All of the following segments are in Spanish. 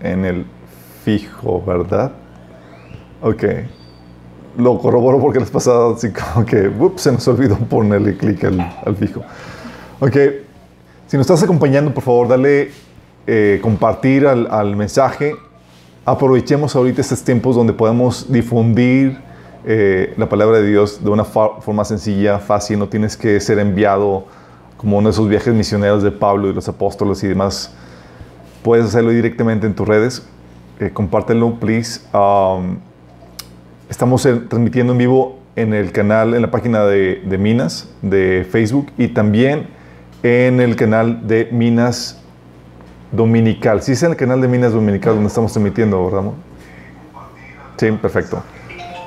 en el fijo, ¿verdad? Ok. Lo corroboro porque las pasadas así como que se nos olvidó ponerle clic al, fijo. Ok. Si nos estás acompañando, por favor, dale eh, compartir al, al, mensaje. Aprovechemos ahorita estos tiempos donde podemos difundir eh, la palabra de Dios de una forma sencilla, fácil. No tienes que ser enviado como uno de esos viajes misioneros de Pablo y los apóstoles y demás. Puedes hacerlo directamente en tus redes. Eh, compártelo, please. Um, estamos transmitiendo en vivo en el canal, en la página de, de, Minas de Facebook y también en el canal de Minas Dominical. Sí, es en el canal de Minas Dominical donde estamos transmitiendo, ¿verdad? Sí, perfecto.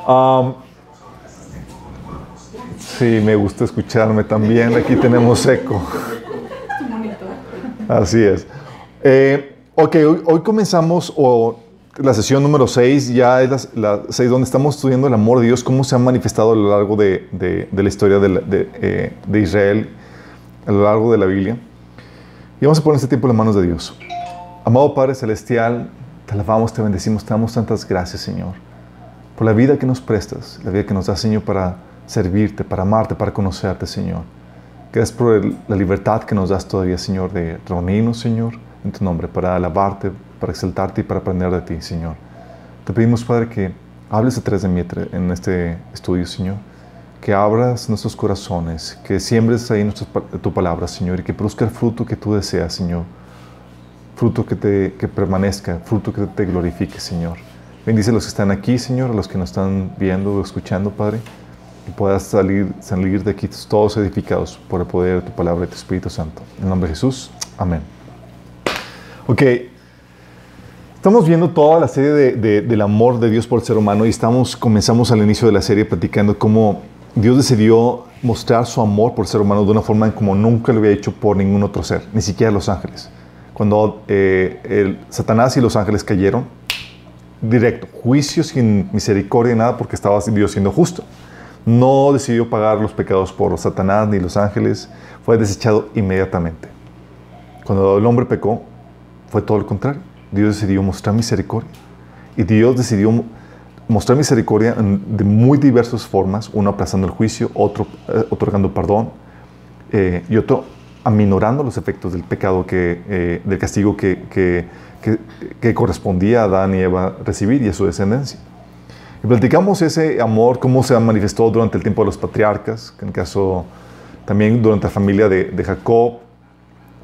Um, sí, me gusta escucharme también. Aquí tenemos eco. Así es. Eh, ok, hoy, hoy, comenzamos o la sesión número 6, ya es la 6 donde estamos estudiando el amor de Dios, cómo se ha manifestado a lo largo de, de, de la historia de, de, eh, de, Israel, a lo largo de la Biblia. Y vamos a poner este tiempo en las manos de Dios. Amado Padre Celestial, te alabamos, te bendecimos, te damos tantas gracias, Señor, por la vida que nos prestas, la vida que nos das, Señor, para servirte, para amarte, para conocerte, Señor. Gracias por el, la libertad que nos das todavía, Señor, de reunirnos, Señor, en tu nombre, para alabarte, para exaltarte y para aprender de ti, Señor. Te pedimos, Padre, que hables a través de mí en este estudio, Señor. Que abras nuestros corazones, que siembres ahí nuestra, tu palabra, Señor, y que produzca el fruto que tú deseas, Señor. Fruto que, te, que permanezca, fruto que te glorifique, Señor. Bendice a los que están aquí, Señor, a los que nos están viendo o escuchando, Padre. Que puedas salir, salir de aquí todos edificados por el poder de tu palabra y tu Espíritu Santo. En el nombre de Jesús. Amén. Ok. Estamos viendo toda la serie de, de, del amor de Dios por el ser humano y estamos, comenzamos al inicio de la serie platicando cómo Dios decidió mostrar su amor por el ser humano de una forma como nunca lo había hecho por ningún otro ser, ni siquiera los ángeles. Cuando eh, el, Satanás y los ángeles cayeron, directo, juicio sin misericordia ni nada porque estaba Dios siendo justo. No decidió pagar los pecados por Satanás ni los ángeles, fue desechado inmediatamente. Cuando el hombre pecó, fue todo lo contrario. Dios decidió mostrar misericordia. Y Dios decidió mostrar misericordia de muy diversas formas, uno aplazando el juicio, otro eh, otorgando perdón eh, y otro aminorando los efectos del pecado, que, eh, del castigo que, que, que, que, correspondía a Adán y Eva recibir y a su descendencia. Y platicamos ese amor, cómo se manifestó durante el tiempo de los patriarcas, en el caso también durante la familia de, de Jacob,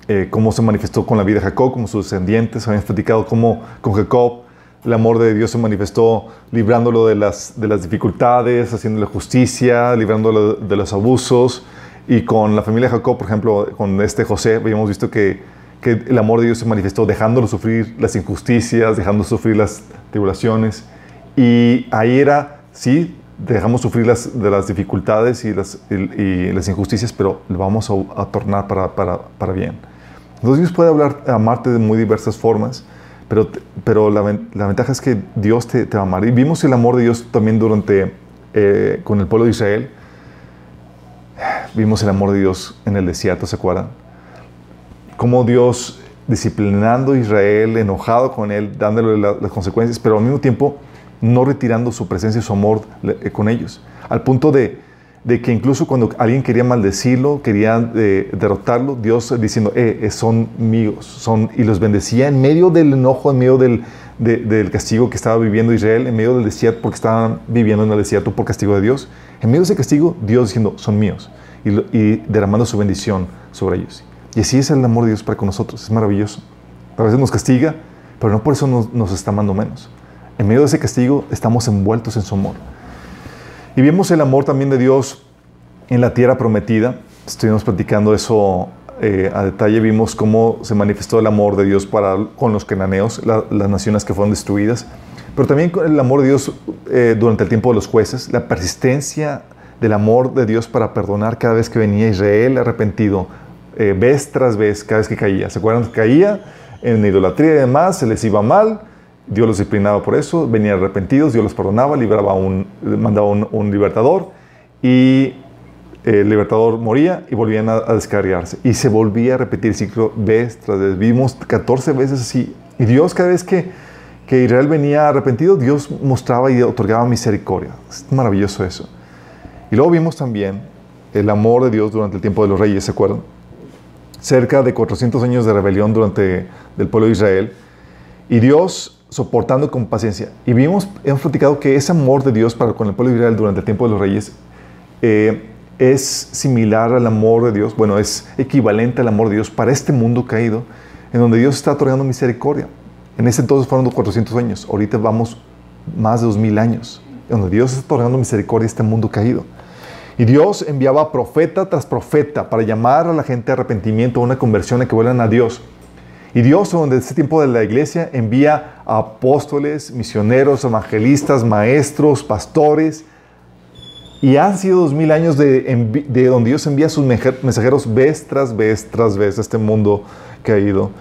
eh, cómo se manifestó con la vida de Jacob, como sus descendientes. Habíamos platicado cómo con Jacob el amor de Dios se manifestó librándolo de las, de las dificultades, haciéndole justicia, librándolo de los abusos. Y con la familia de Jacob, por ejemplo, con este José, habíamos visto que, que el amor de Dios se manifestó dejándolo sufrir las injusticias, dejando sufrir las tribulaciones. Y ahí era, sí, dejamos sufrir las, de las dificultades y las, y, y las injusticias, pero lo vamos a, a tornar para, para, para bien. Entonces Dios puede hablar, amarte de muy diversas formas, pero, pero la, ventaja es que Dios te, va a amar. Y vimos el amor de Dios también durante, eh, con el pueblo de Israel. Vimos el amor de Dios en el desierto, ¿se acuerdan? Cómo Dios disciplinando a Israel, enojado con él, dándole la, las consecuencias, pero al mismo tiempo no retirando su presencia y su amor con ellos. Al punto de, de que incluso cuando alguien quería maldecirlo, quería eh, derrotarlo, Dios diciendo, eh, eh, son míos, son, y los bendecía en medio del enojo, en medio del, de, del, castigo que estaba viviendo Israel, en medio del desierto, porque estaban viviendo en el desierto por castigo de Dios. En medio de ese castigo, Dios diciendo, son míos, y, derramando su bendición sobre ellos. Y así es el amor de Dios para con nosotros, es maravilloso. A veces nos castiga, pero no por eso nos, nos está amando menos. En medio de ese castigo, estamos envueltos en su amor. Y vimos el amor también de Dios en la tierra prometida. Estuvimos platicando eso eh, a detalle. Vimos cómo se manifestó el amor de Dios para, con los cananeos, la, las naciones que fueron destruidas. Pero también el amor de Dios eh, durante el tiempo de los jueces, la persistencia del amor de Dios para perdonar cada vez que venía Israel arrepentido, eh, vez tras vez, cada vez que caía. ¿Se acuerdan caía en idolatría y demás? Se les iba mal. Dios los disciplinaba por eso, venían arrepentidos, Dios los perdonaba, libraba un, mandaba un, libertador y el libertador moría y volvían a, a, descargarse. Y se volvía a repetir el ciclo vez tras vez. Vimos 14 veces así Y Dios cada vez que, que Israel venía arrepentido, Dios mostraba y otorgaba misericordia. Es maravilloso eso. Y luego vimos también el amor de Dios durante el tiempo de los reyes, ¿se acuerdan? Cerca de 400 años de rebelión durante el pueblo de Israel. Y Dios soportando con paciencia. Y vimos, hemos platicado que ese amor de Dios para con el pueblo de Israel durante el tiempo de los reyes eh, es similar al amor de Dios, bueno, es equivalente al amor de Dios para este mundo caído, en donde Dios está otorgando misericordia. En ese entonces fueron 400 años, ahorita vamos más de 2000 años, donde Dios está otorgando misericordia a este mundo caído. Y Dios enviaba profeta tras profeta para llamar a la gente a arrepentimiento, a una conversión, a que vuelvan a Dios. Y Dios, donde este tiempo de la iglesia, envía apóstoles, misioneros, evangelistas, maestros, pastores. Y han sido dos mil años de, de, donde Dios envía sus mensajeros vez tras vez tras vez a este mundo caído.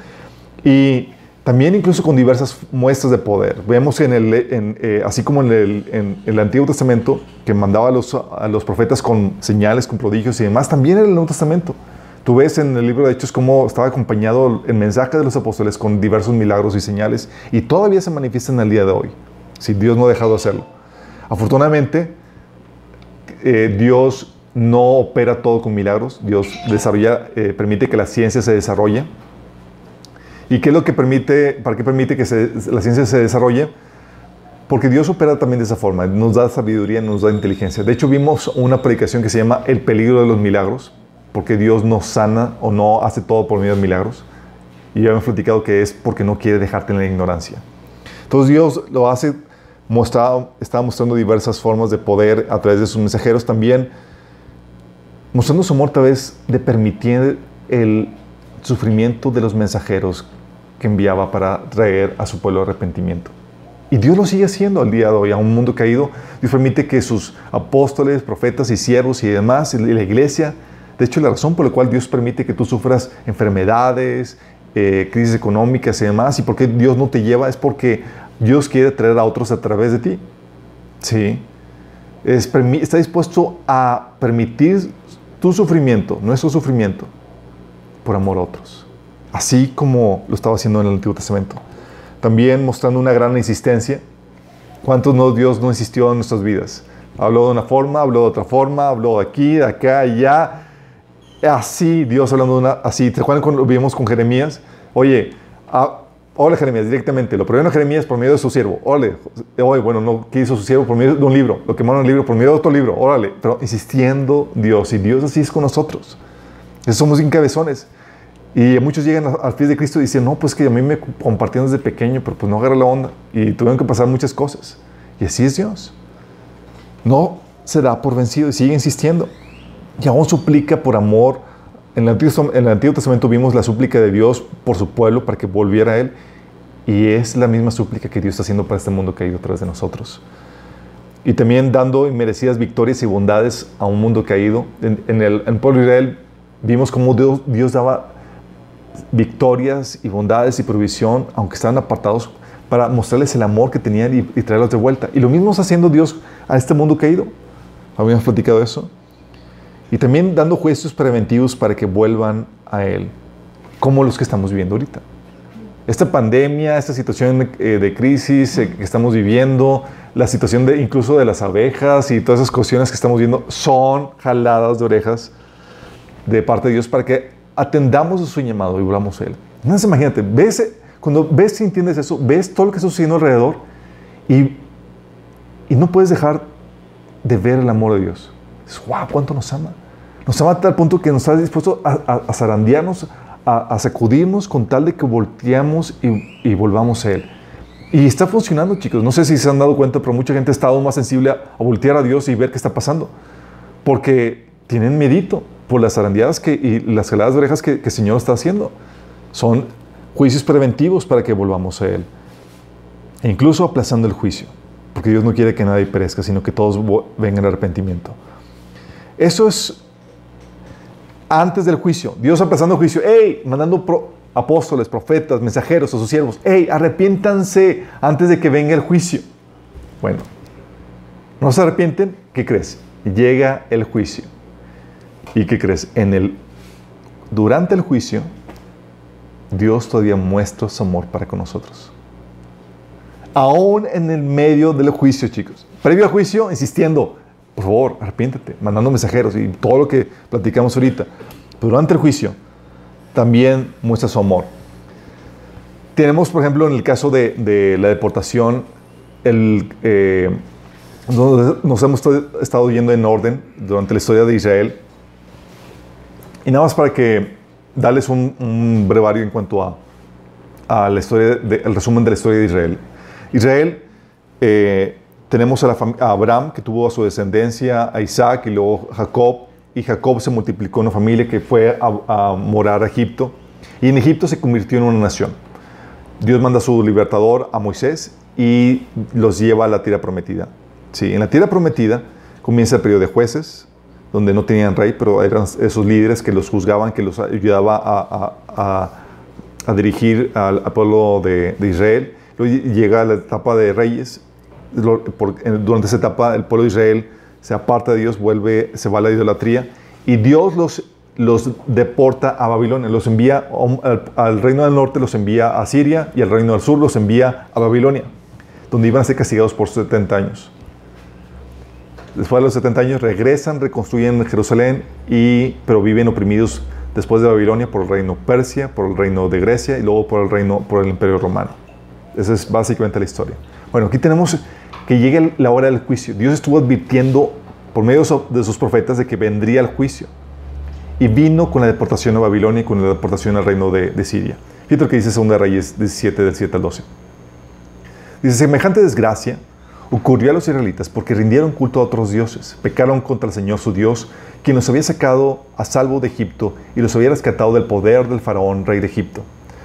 Y también incluso con diversas muestras de poder. Vemos en el, eh, así como en el, en el, Antiguo Testamento, que mandaba a los, a los profetas con señales, con prodigios y demás, también en el Nuevo Testamento. Tú ves en el libro de Hechos cómo estaba acompañado el mensaje de los apóstoles con diversos milagros y señales y todavía se manifiesta en el día de hoy, si Dios no ha dejado de hacerlo. Afortunadamente, eh, Dios no opera todo con milagros, Dios desarrolla, eh, permite que la ciencia se desarrolle. ¿Y qué es lo que permite, para qué permite que la ciencia se desarrolle? Porque Dios opera también de esa forma, nos da sabiduría, nos da inteligencia. De hecho, vimos una predicación que se llama El peligro de los milagros porque Dios no sana o no hace todo por medio de milagros. Y ya hemos platicado que es porque no quiere dejarte en la ignorancia. Entonces Dios lo hace, mostrado, está mostrando diversas formas de poder a través de sus mensajeros también, mostrando su amor a través de permitir el sufrimiento de los mensajeros que enviaba para traer a su pueblo arrepentimiento. Y Dios lo sigue haciendo al día de hoy, a un mundo caído. Dios permite que sus apóstoles, profetas y siervos y demás, y la iglesia, de hecho, la razón por la cual Dios permite que tú sufras enfermedades, eh, crisis económicas y demás, y por qué Dios no te lleva, es porque Dios quiere traer a otros a través de ti. Sí. está dispuesto a permitir tu sufrimiento, nuestro sufrimiento, por amor a otros. Así como lo estaba haciendo en el Antiguo Testamento. También mostrando una gran insistencia. ¿Cuántos no Dios no insistió en nuestras vidas? Habló de una forma, habló de otra forma, habló de aquí, de acá, allá así, Dios hablando de una, así, ¿te acuerdan cuando lo vimos con Jeremías? Oye, ah, hola Jeremías, directamente, lo primero Jeremías por medio de su siervo, órale, oye, bueno, no, ¿qué hizo su siervo? Por medio de un libro, lo quemaron el libro por medio de otro libro, órale, pero insistiendo Dios, y Dios así es con nosotros, somos incabezones. Y muchos llegan al pie de Cristo y dicen, no, pues que a mí me compartieron desde pequeño, pero pues no agarra la onda. Y tuvieron que pasar muchas cosas. Y así es Dios. No se da por vencido y sigue insistiendo y aún suplica por amor. En el, Antiguo, en el Antiguo Testamento vimos la súplica de Dios por su pueblo para que volviera a Él. Y es la misma súplica que Dios está haciendo para este mundo caído a través de nosotros. Y también dando inmerecidas victorias y bondades a un mundo caído. En, el, pueblo de Israel vimos cómo Dios, Dios daba victorias y bondades y provisión, aunque estaban apartados, para mostrarles el amor que tenían y, y traerlos de vuelta. Y lo mismo está haciendo Dios a este mundo caído. ¿Habíamos platicado eso? Y también dando juicios preventivos para que vuelvan a Él, como los que estamos viviendo ahorita. Esta pandemia, esta situación eh, de crisis eh, que estamos viviendo, la situación de, incluso de las abejas y todas esas cuestiones que estamos viendo son jaladas de orejas de parte de Dios para que atendamos a su llamado y volvamos a Él. Entonces imagínate, ves, cuando ves y entiendes eso, ves todo lo que está sucediendo alrededor y, y no puedes dejar de ver el amor de Dios. Es, wow, cuánto nos ama. Nos ama a tal punto que nos está dispuesto a, zarandearnos, a, sacudirnos con tal de que volteamos y, volvamos a Él. Y está funcionando, chicos. No sé si se han dado cuenta, pero mucha gente ha estado más sensible a, voltear a Dios y ver qué está pasando. Porque tienen medito por las zarandeadas que, y las jaladas orejas que, que el Señor está haciendo. Son juicios preventivos para que volvamos a Él. E incluso aplazando el juicio. Porque Dios no quiere que nadie perezca, sino que todos vengan al arrepentimiento. Eso es antes del juicio. Dios empezando el juicio, hey, mandando apóstoles, profetas, mensajeros a sus siervos, hey, arrepiéntanse antes de que venga el juicio. Bueno, no se arrepienten, ¿qué crees? Llega el juicio. ¿Y qué crees? En el, durante el juicio, Dios todavía muestra su amor para con nosotros. Aún en el medio del juicio, chicos. Previo al juicio, insistiendo, por favor, arrepiéntete, mandando mensajeros y todo lo que platicamos ahorita. Pero durante el juicio, también muestra su amor. Tenemos, por ejemplo, en el caso de, la deportación, el, eh, nos hemos estado yendo en orden durante la historia de Israel. Y nada más para que darles un, brevario en cuanto a, a la historia, el resumen de la historia de Israel. Israel, eh, tenemos a, Abraham, que tuvo a su descendencia, a Isaac y luego Jacob. Y Jacob se multiplicó en una familia que fue a, morar a Egipto. Y en Egipto se convirtió en una nación. Dios manda a su libertador, a Moisés, y los lleva a la tierra prometida. Sí, en la tierra prometida comienza el periodo de jueces, donde no tenían rey, pero eran esos líderes que los juzgaban, que los ayudaba a, a, dirigir al, pueblo de, Israel. Luego llega la etapa de reyes. Durante esa etapa el pueblo de Israel se aparta de Dios, vuelve, se va a la idolatría y Dios los, los deporta a Babilonia, los envía al, al reino del norte, los envía a Siria y al reino del sur los envía a Babilonia, donde iban a ser castigados por 70 años. Después de los 70 años regresan, reconstruyen Jerusalén, y, pero viven oprimidos después de Babilonia por el reino Persia, por el reino de Grecia y luego por el reino, por el imperio romano. Esa es básicamente la historia. Bueno, aquí tenemos que llegue la hora del juicio. Dios estuvo advirtiendo por medio de sus profetas de que vendría el juicio. Y vino con la deportación a Babilonia y con la deportación al reino de, de Siria. Fíjate lo que dice 2 Reyes 17, del 7 al 12. Dice, semejante desgracia ocurrió a los israelitas porque rindieron culto a otros dioses, pecaron contra el Señor su Dios, quien los había sacado a salvo de Egipto y los había rescatado del poder del faraón, rey de Egipto.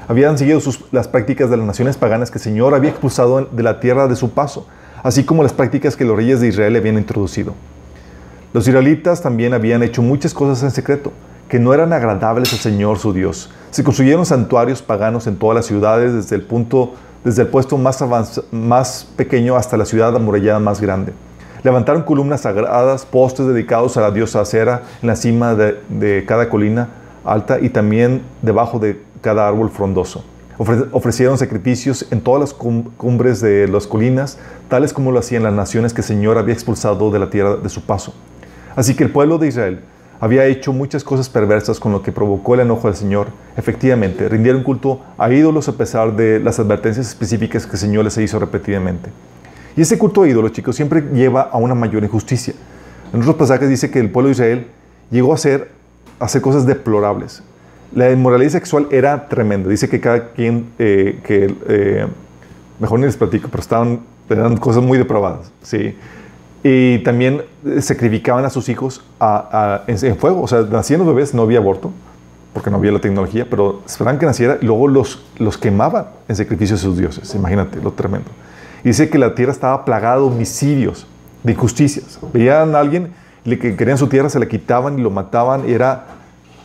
Habían seguido las prácticas de las naciones paganas que el Señor había expulsado de la tierra de su paso, así como las prácticas que los reyes de Israel habían introducido. Los israelitas también habían hecho muchas cosas en secreto, que no eran agradables al Señor su Dios. Se construyeron santuarios paganos en todas las ciudades desde el punto desde el puesto más, pequeño hasta la ciudad amurallada más grande. Levantaron columnas sagradas, postes dedicados a la diosa Acera en la cima de, cada colina alta y también debajo de cada árbol frondoso. Ofrecieron sacrificios en todas las cumbres de las colinas, tales como lo hacían las naciones que el Señor había expulsado de la tierra de su paso. Así que el pueblo de Israel había hecho muchas cosas perversas con lo que provocó el enojo del Señor. Efectivamente, rindieron culto a ídolos a pesar de las advertencias específicas que el Señor les hizo repetidamente. Y ese culto a ídolos, chicos, siempre lleva a una mayor injusticia. En otros pasajes dice que el pueblo de Israel llegó a hacer, a hacer cosas deplorables. La inmoralidad sexual era tremenda. Dice que cada quien, eh, que, eh, mejor ni les platico, pero estaban, eran cosas muy depravadas. ¿sí? Y también eh, sacrificaban a sus hijos en, fuego. O sea, nacían los bebés, no había aborto, porque no había la tecnología, pero esperaban que naciera y luego los, los quemaban en sacrificio a sus dioses. Imagínate lo tremendo. Dice que la tierra estaba plagada de homicidios, de injusticias. Veían a alguien le que querían su tierra, se le quitaban y lo mataban y era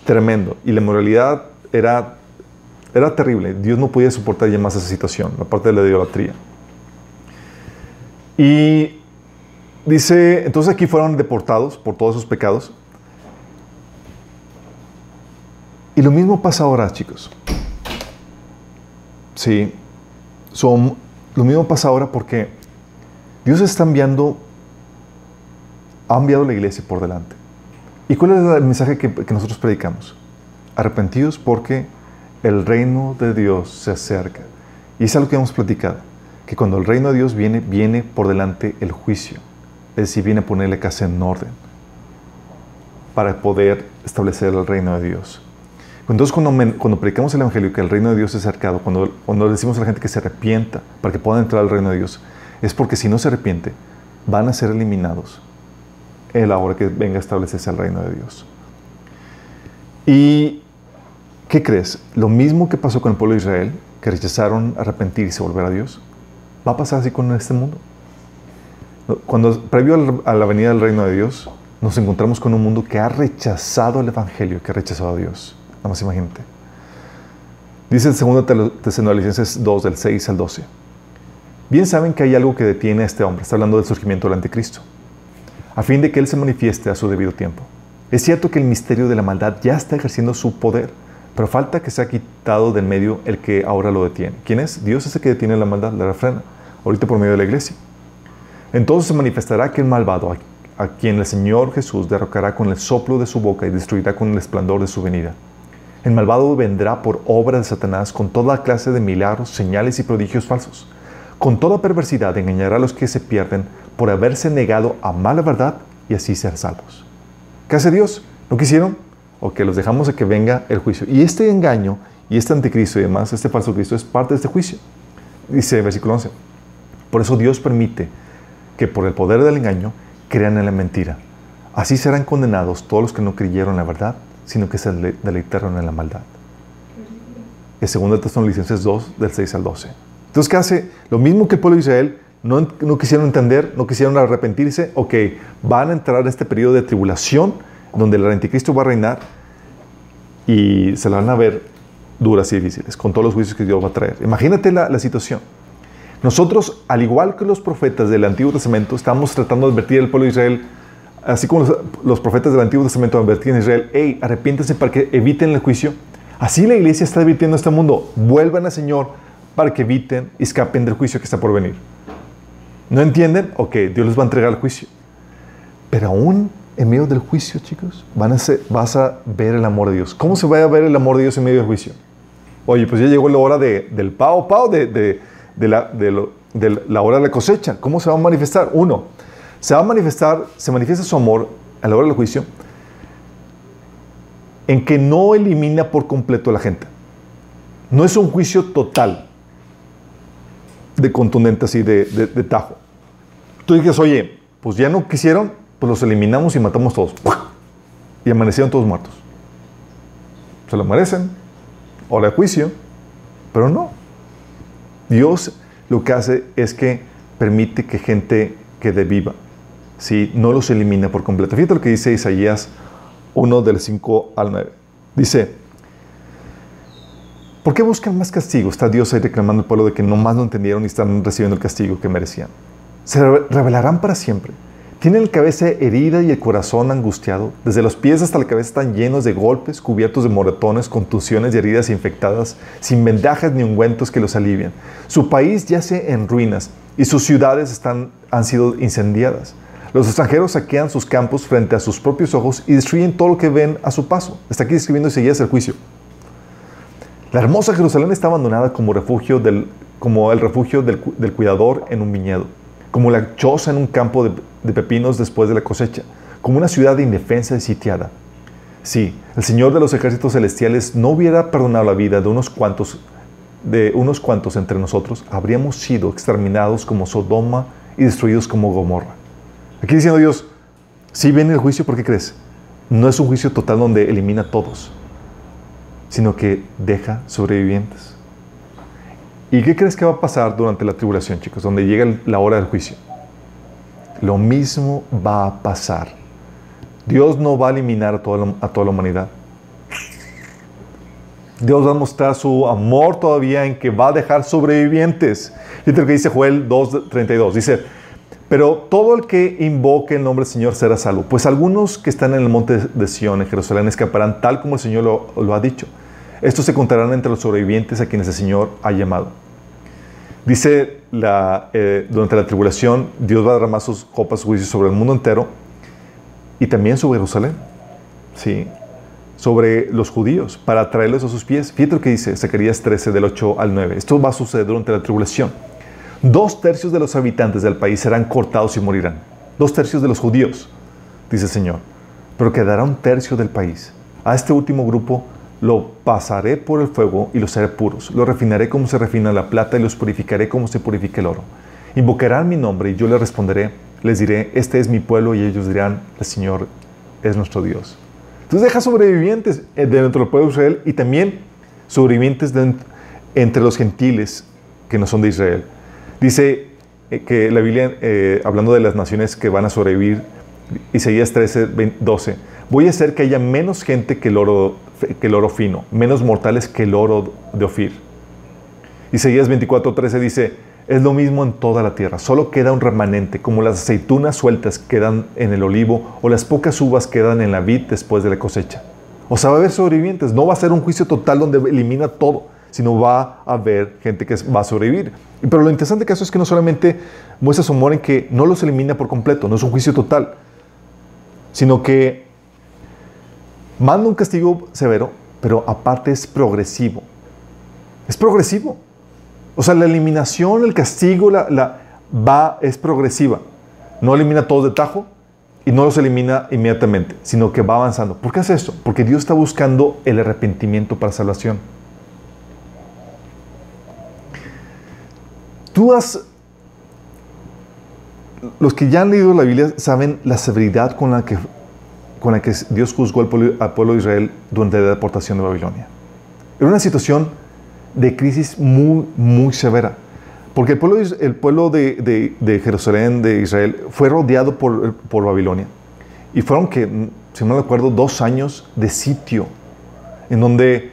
tremendo. Y la moralidad era, era terrible. Dios no podía soportar ya más esa situación, la parte de la idolatría. Y Dice, entonces aquí fueron deportados por todos sus pecados. Y lo mismo pasa ahora, chicos. Sí, son, lo mismo pasa ahora porque Dios está enviando, ha enviado la iglesia por delante. ¿Y cuál es el mensaje que, nosotros predicamos? Arrepentidos porque el reino de Dios se acerca. Y es algo que hemos platicado, que cuando el reino de Dios viene, viene por delante el juicio es decir, viene a ponerle casa en orden para poder establecer el reino de Dios. Entonces, cuando, predicamos el Evangelio, que el reino de Dios es cercado, cuando, cuando decimos a la gente que se arrepienta para que puedan entrar al reino de Dios, es porque si no se arrepiente, van a ser eliminados en la que venga a establecerse el reino de Dios. ¿Y qué crees? Lo mismo que pasó con el pueblo de Israel, que rechazaron arrepentirse y volver a Dios, va a pasar así con este mundo. Cuando, previo a la venida del reino de Dios, nos encontramos con un mundo que ha rechazado el Evangelio, que ha rechazado a Dios. Nada más imagínate. Dice el segundo Tesalonicenses 2, del 6 al 12. Bien saben que hay algo que detiene a este hombre, está hablando del surgimiento del anticristo, a fin de que él se manifieste a su debido tiempo. Es cierto que el misterio de la maldad ya está ejerciendo su poder, Pero falta que sea quitado del medio el que ahora lo detiene. ¿Quién es? Dios es el que detiene la maldad, la refrena, ahorita por medio de la iglesia. Entonces se manifestará aquel malvado a, a quien el Señor Jesús derrocará con el soplo de su boca y destruirá con el esplendor de su venida. El malvado vendrá por obra de Satanás con toda clase de milagros, señales y prodigios falsos. Con toda perversidad engañará a los que se pierden por haberse negado a mala verdad y así ser salvos. ¿Qué hace Dios? ¿No quisieron? O que los dejamos a que venga el juicio. Y este engaño y este anticristo y demás, este falso Cristo, es parte de este juicio. Dice el versículo 11. Por eso Dios permite que por el poder del engaño crean en la mentira. Así serán condenados todos los que no creyeron la verdad, sino que se deleitaron en la maldad. Es 2 Tesalonicenses 2, del 6 al 12. Entonces, ¿qué hace? Lo mismo que el pueblo de Israel, no, quisieron entender, no quisieron arrepentirse, ok, van a entrar a este periodo de tribulación donde el anticristo va a reinar y se la van a ver duras y difíciles, con todos los juicios que Dios va a traer. Imagínate la, situación. Nosotros, al igual que los profetas del Antiguo Testamento, estamos tratando de advertir al pueblo de Israel, así como los, los profetas del Antiguo Testamento advertían a Israel, hey, arrepiéntense para que eviten el juicio. Así la iglesia está advirtiendo a este mundo, vuelvan al Señor para que eviten y escapen del juicio que está por venir. ¿No entienden? Ok, Dios les va a entregar el juicio. Pero aún en medio del juicio, chicos, van a vas a ver el amor de Dios. ¿Cómo se va a ver el amor de Dios en medio del juicio? Oye, pues ya llegó la hora de, del pao, pao, de, de, la, la, hora de la cosecha. ¿Cómo se va a manifestar? Uno, se va a manifestar, se manifiesta su amor a la hora del juicio en que no elimina por completo a la gente. No es un juicio total de contundente así, de, de tajo. Tú dices, oye, pues ya no quisieron, pues los eliminamos y matamos todos. Y amanecieron todos muertos. Se lo merecen. Hora de juicio. Pero no. Dios lo que hace es que permite que gente quede viva. ¿sí? No los elimina por completo. Fíjate lo que dice Isaías 1 del 5 al 9. Dice, ¿por qué buscan más castigo? Está Dios ahí reclamando al pueblo de que no más no entendieron y están recibiendo el castigo que merecían. Se revelarán para siempre. Tienen la cabeza herida y el corazón angustiado. Desde los pies hasta la cabeza están llenos de golpes, cubiertos de moretones, contusiones y heridas infectadas, sin vendajas ni ungüentos que los alivian. Su país yace en ruinas y sus ciudades están, han sido incendiadas. Los extranjeros saquean sus campos frente a sus propios ojos y destruyen todo lo que ven a su paso. Está aquí describiendo Isaías el juicio. La hermosa Jerusalén está abandonada como, refugio del, como el refugio del, del cuidador en un viñedo como la choza en un campo de, pepinos después de la cosecha, como una ciudad indefensa y sitiada. Si el Señor de los ejércitos celestiales no hubiera perdonado la vida de unos cuantos, de unos cuantos entre nosotros, habríamos sido exterminados como Sodoma y destruidos como Gomorra. Aquí diciendo Dios, si viene el juicio, ¿por qué crees? No es un juicio total donde elimina a todos, sino que deja sobrevivientes. ¿Y qué crees que va a pasar durante la tribulación, chicos? Donde llega la hora del juicio. Lo mismo va a pasar. Dios no va a eliminar a toda la, humanidad. Dios va a mostrar su amor todavía en que va a dejar sobrevivientes. Fíjate lo que dice Joel 2.32. Dice, pero todo el que invoque el nombre del Señor será salvo. Pues algunos que están en el monte de Sión, en Jerusalén, escaparán tal como el Señor lo, lo ha dicho. Estos se contarán entre los sobrevivientes a quienes el Señor ha llamado. Dice eh, durante la tribulación, Dios va a derramar sus copas juicios sobre el mundo entero y también sobre Jerusalén. ¿sí? Sobre los judíos, para traerlos a sus pies. Fíjate lo que dice Zacarías 13, del 8 al 9. Esto va a suceder durante la tribulación. Dos tercios de los habitantes del país serán cortados y morirán. Dos tercios de los judíos, dice el Señor. Pero quedará un tercio del país. A este último grupo lo pasaré por el fuego y los haré puros. Los refinaré como se refina la plata y los purificaré como se purifica el oro. Invocarán mi nombre y yo les responderé. Les diré, este es mi pueblo y ellos dirán, el Señor es nuestro Dios. Entonces deja sobrevivientes eh, dentro del pueblo de Israel y también sobrevivientes entre los gentiles que no son de Israel. Dice eh, que la Biblia, eh, hablando de las naciones que van a sobrevivir, Isaías 13, 12, voy a hacer que haya menos gente que el oro que el oro fino, menos mortales que el oro de Ofir. Isaías 24:13 dice, es lo mismo en toda la tierra, solo queda un remanente, como las aceitunas sueltas quedan en el olivo o las pocas uvas quedan en la vid después de la cosecha. O sea, va a haber sobrevivientes. No va a ser un juicio total donde elimina todo, sino va a haber gente que va a sobrevivir. Pero lo interesante caso es que no solamente muestra su amor en que no los elimina por completo, no es un juicio total, sino que manda un castigo severo, pero aparte es progresivo. Es progresivo. O sea, la eliminación, el castigo, la, la va, es progresiva. No elimina todos de tajo y no los elimina inmediatamente, sino que va avanzando. ¿Por qué hace esto? Porque Dios está buscando el arrepentimiento para salvación. Tú has... Los que ya han leído la Biblia saben la severidad con la que, con la que Dios juzgó al pueblo, de Israel durante la deportación de Babilonia. Era una situación de crisis muy, muy severa. Porque el pueblo, el pueblo de, de, Jerusalén, de Israel, fue rodeado por, por, Babilonia. Y fueron, que, si no me acuerdo, dos años de sitio, en donde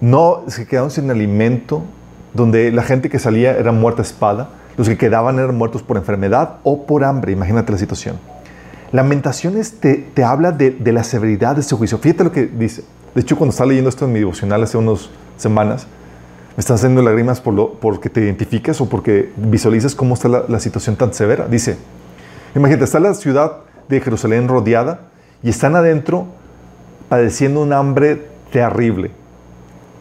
no se quedaron sin alimento, donde la gente que salía era muerta a espada, los que quedaban eran muertos por enfermedad o por hambre. Imagínate la situación. Lamentaciones te, te habla de, de, la severidad de ese juicio. Fíjate lo que dice. De hecho, cuando estaba leyendo esto en mi devocional hace unas semanas, me están haciendo lágrimas por lo, porque te identificas o porque visualizas cómo está la, situación tan severa. Dice, imagínate, está la ciudad de Jerusalén rodeada y están adentro padeciendo un hambre terrible.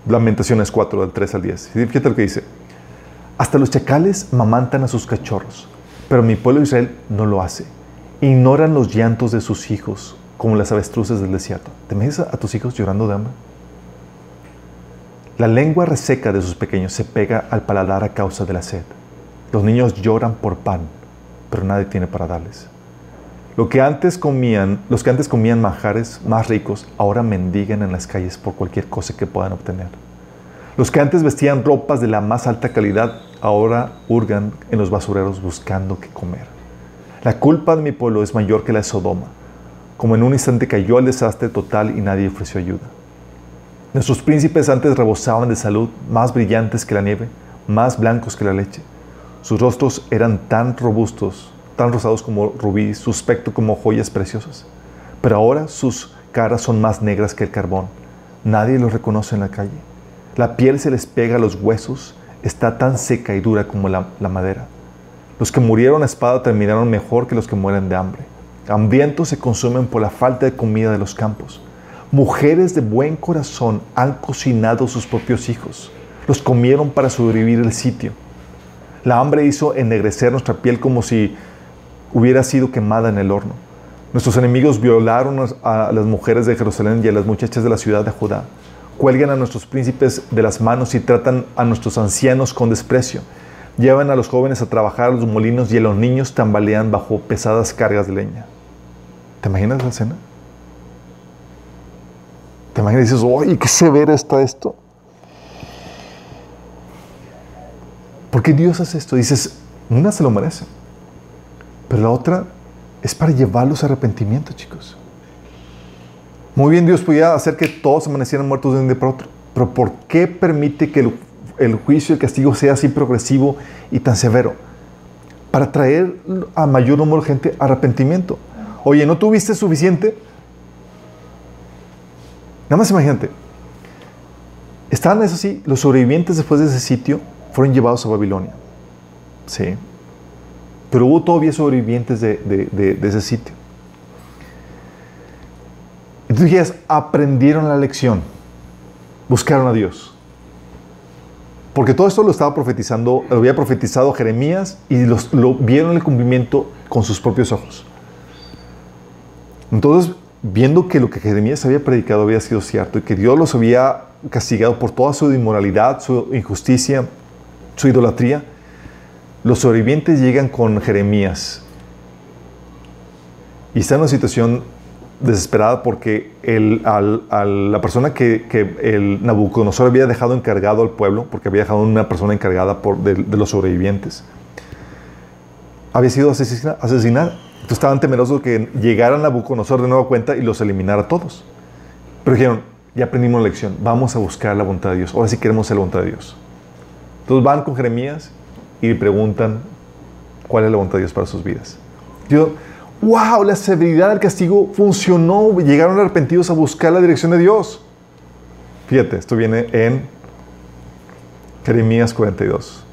Lamentaciones 4, del 3 al 10. Fíjate lo que dice. Hasta los chacales mamantan a sus cachorros, pero mi pueblo Israel no lo hace. Ignoran los llantos de sus hijos, como las avestruces del desierto. ¿Te imaginas a tus hijos llorando de hambre? La lengua reseca de sus pequeños se pega al paladar a causa de la sed. Los niños lloran por pan, pero nadie tiene para darles. Lo que antes comían, los que antes comían manjares más ricos, ahora mendigan en las calles por cualquier cosa que puedan obtener. Los que antes vestían ropas de la más alta calidad, ahora hurgan en los basureros buscando qué comer. La culpa de mi pueblo es mayor que la de Sodoma, como en un instante cayó el desastre total y nadie ofreció ayuda. Nuestros príncipes antes rebosaban de salud, más brillantes que la nieve, más blancos que la leche. Sus rostros eran tan robustos, tan rosados como rubíes, su aspecto como joyas preciosas. Pero ahora sus caras son más negras que el carbón. Nadie los reconoce en la calle. La piel se les pega a los huesos, está tan seca y dura como la, madera. Los que murieron a espada terminaron mejor que los que mueren de hambre. Hambrientos se consumen por la falta de comida de los campos. Mujeres de buen corazón han cocinado sus propios hijos. Los comieron para sobrevivir el sitio. La hambre hizo ennegrecer nuestra piel como si hubiera sido quemada en el horno. Nuestros enemigos violaron a las mujeres de Jerusalén y a las muchachas de la ciudad de Judá. Cuelgan a nuestros príncipes de las manos y tratan a nuestros ancianos con desprecio. Llevan a los jóvenes a trabajar a los molinos y a los niños tambalean bajo pesadas cargas de leña. ¿Te imaginas la escena? ¿Te imaginas y dices, oye, qué severo está esto? ¿Por qué Dios hace esto? Dices, una se lo merece, pero la otra es para llevarlos a arrepentimiento, chicos. Muy bien, Dios podía hacer que todos amanecieran muertos de un día para otro, pero ¿por qué permite que el, juicio y el castigo sea así progresivo y tan severo? Para traer a mayor número de gente arrepentimiento. Oye, ¿no tuviste suficiente? Nada más imagínate. Estaban, eso sí, los sobrevivientes después de ese sitio fueron llevados a Babilonia. Sí. Pero hubo todavía sobrevivientes de ese sitio. Entonces aprendieron la lección. Buscaron a Dios. Porque todo esto lo estaba profetizando, lo había profetizado Jeremías y los, lo vieron el cumplimiento con sus propios ojos. Entonces viendo que lo que Jeremías había predicado había sido cierto y que Dios los había castigado por toda su inmoralidad, su injusticia, su idolatría, los sobrevivientes llegan con Jeremías y está en una situación desesperada porque el, la persona que, el Nabucodonosor había dejado encargado al pueblo, porque había dejado una persona encargada por, de, los sobrevivientes, había sido asesinada estaban temerosos que llegaran a Nabucodonosor de nueva cuenta y los eliminara a todos. Pero dijeron, ya aprendimos la lección, vamos a buscar la voluntad de Dios. Ahora sí queremos la voluntad de Dios. Entonces van con Jeremías y preguntan cuál es la voluntad de Dios para sus vidas. Yo, wow, la severidad del castigo funcionó. Llegaron arrepentidos a buscar la dirección de Dios. Fíjate, esto viene en Jeremías 42.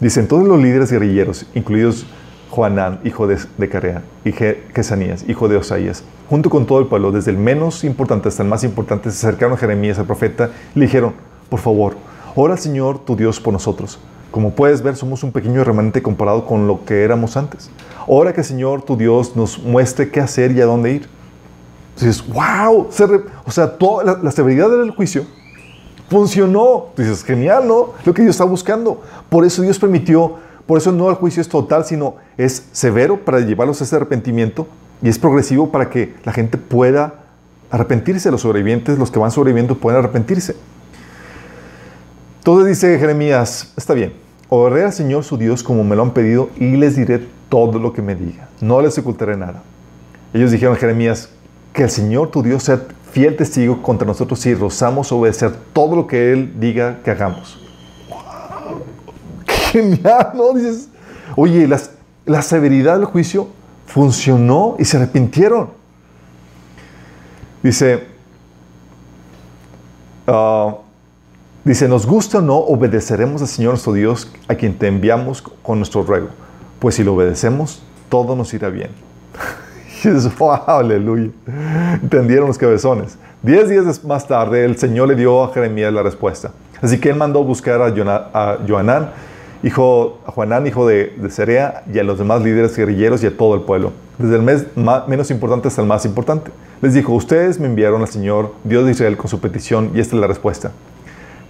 Dicen todos los líderes guerrilleros, incluidos Juanán, hijo de, de Carea, y Jesanías, hijo de Osaías, junto con todo el pueblo, desde el menos importante hasta el más importante, se acercaron a Jeremías, el profeta, y le dijeron, por favor, ora al Señor tu Dios por nosotros. Como puedes ver, somos un pequeño remanente comparado con lo que éramos antes. Ora que el Señor tu Dios nos muestre qué hacer y a dónde ir. Dices, wow, o sea, toda la, severidad del juicio funcionó. Dices, genial, ¿no? Lo que Dios está buscando. Por eso Dios permitió, por eso no el juicio es total, sino es severo para llevarlos a ese arrepentimiento y es progresivo para que la gente pueda arrepentirse. Los sobrevivientes, los que van sobreviviendo, pueden arrepentirse. Entonces dice Jeremías, está bien, oraré al Señor su Dios como me lo han pedido y les diré todo lo que me diga. No les ocultaré nada. Ellos dijeron a Jeremías, que el Señor tu Dios sea fiel testigo contra nosotros si rozamos obedecer todo lo que Él diga que hagamos. genial, oye, la severidad del juicio funcionó y se arrepintieron. Dice, uh, Dice, nos gusta o no, obedeceremos al Señor nuestro Dios a quien te enviamos con nuestro ruego. Pues si lo obedecemos, todo nos irá bien. wow, aleluya. Entendieron los cabezones. Diez días más tarde, el Señor le dio a Jeremías la respuesta. Así que él mandó buscar a, Joanán, hijo, de, de Cerea, y a los demás líderes guerrilleros y a todo el pueblo, desde el mes menos importante hasta el más importante. Les dijo, ustedes me enviaron al Señor, Dios de Israel, con su petición, y esta es la respuesta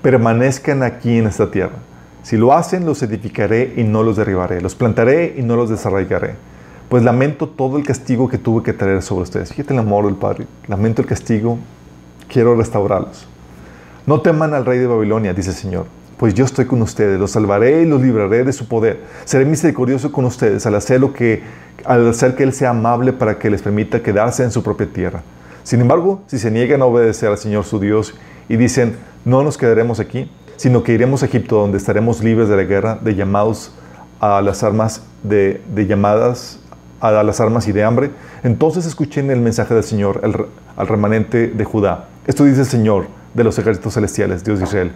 permanezcan aquí en esta tierra. Si lo hacen, los edificaré y no los derribaré. Los plantaré y no los desarraigaré. Pues lamento todo el castigo que tuve que traer sobre ustedes. Fíjate el amor del Padre. Lamento el castigo. Quiero restaurarlos. No teman al rey de Babilonia, dice el Señor. Pues yo estoy con ustedes. Los salvaré y los libraré de su poder. Seré misericordioso con ustedes al hacer, que, al hacer que Él sea amable para que les permita quedarse en su propia tierra. Sin embargo, si se niegan a obedecer al Señor su Dios y dicen, no nos quedaremos aquí, sino que iremos a Egipto donde estaremos libres de la guerra, de llamados a las armas, de, llamadas a las armas y de hambre. Entonces escuchen el mensaje del Señor al remanente de Judá. Esto dice el Señor de los ejércitos celestiales, Dios de Israel.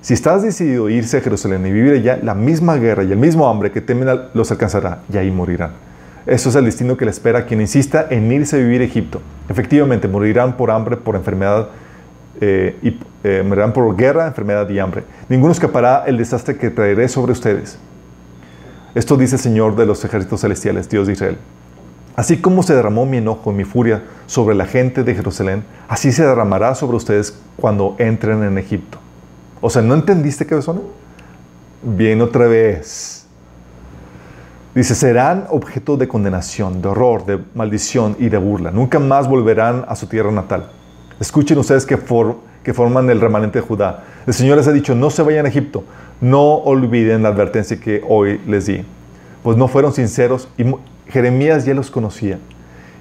Si estás decidido a irse a Jerusalén y vivir allá, la misma guerra y el mismo hambre que temen los alcanzará y ahí morirán. Eso es el destino que le espera a quien insista en irse a vivir a Egipto. Efectivamente, morirán por hambre, por enfermedad, eh, y eh, morirán por guerra, enfermedad y hambre. Ninguno escapará el desastre que traeré sobre ustedes. Esto dice el Señor de los ejércitos celestiales, Dios de Israel. Así como se derramó mi enojo y mi furia sobre la gente de Jerusalén, así se derramará sobre ustedes cuando entren en Egipto. O sea, ¿no entendiste son? Bien, otra vez. Dice, serán objeto de condenación, de horror, de maldición y de burla. Nunca más volverán a su tierra natal. Escuchen ustedes que, que forman el remanente de Judá. El Señor les ha dicho, no se vayan a Egipto, no olviden la advertencia que hoy les di. Pues no fueron sinceros y Jeremías ya los conocía.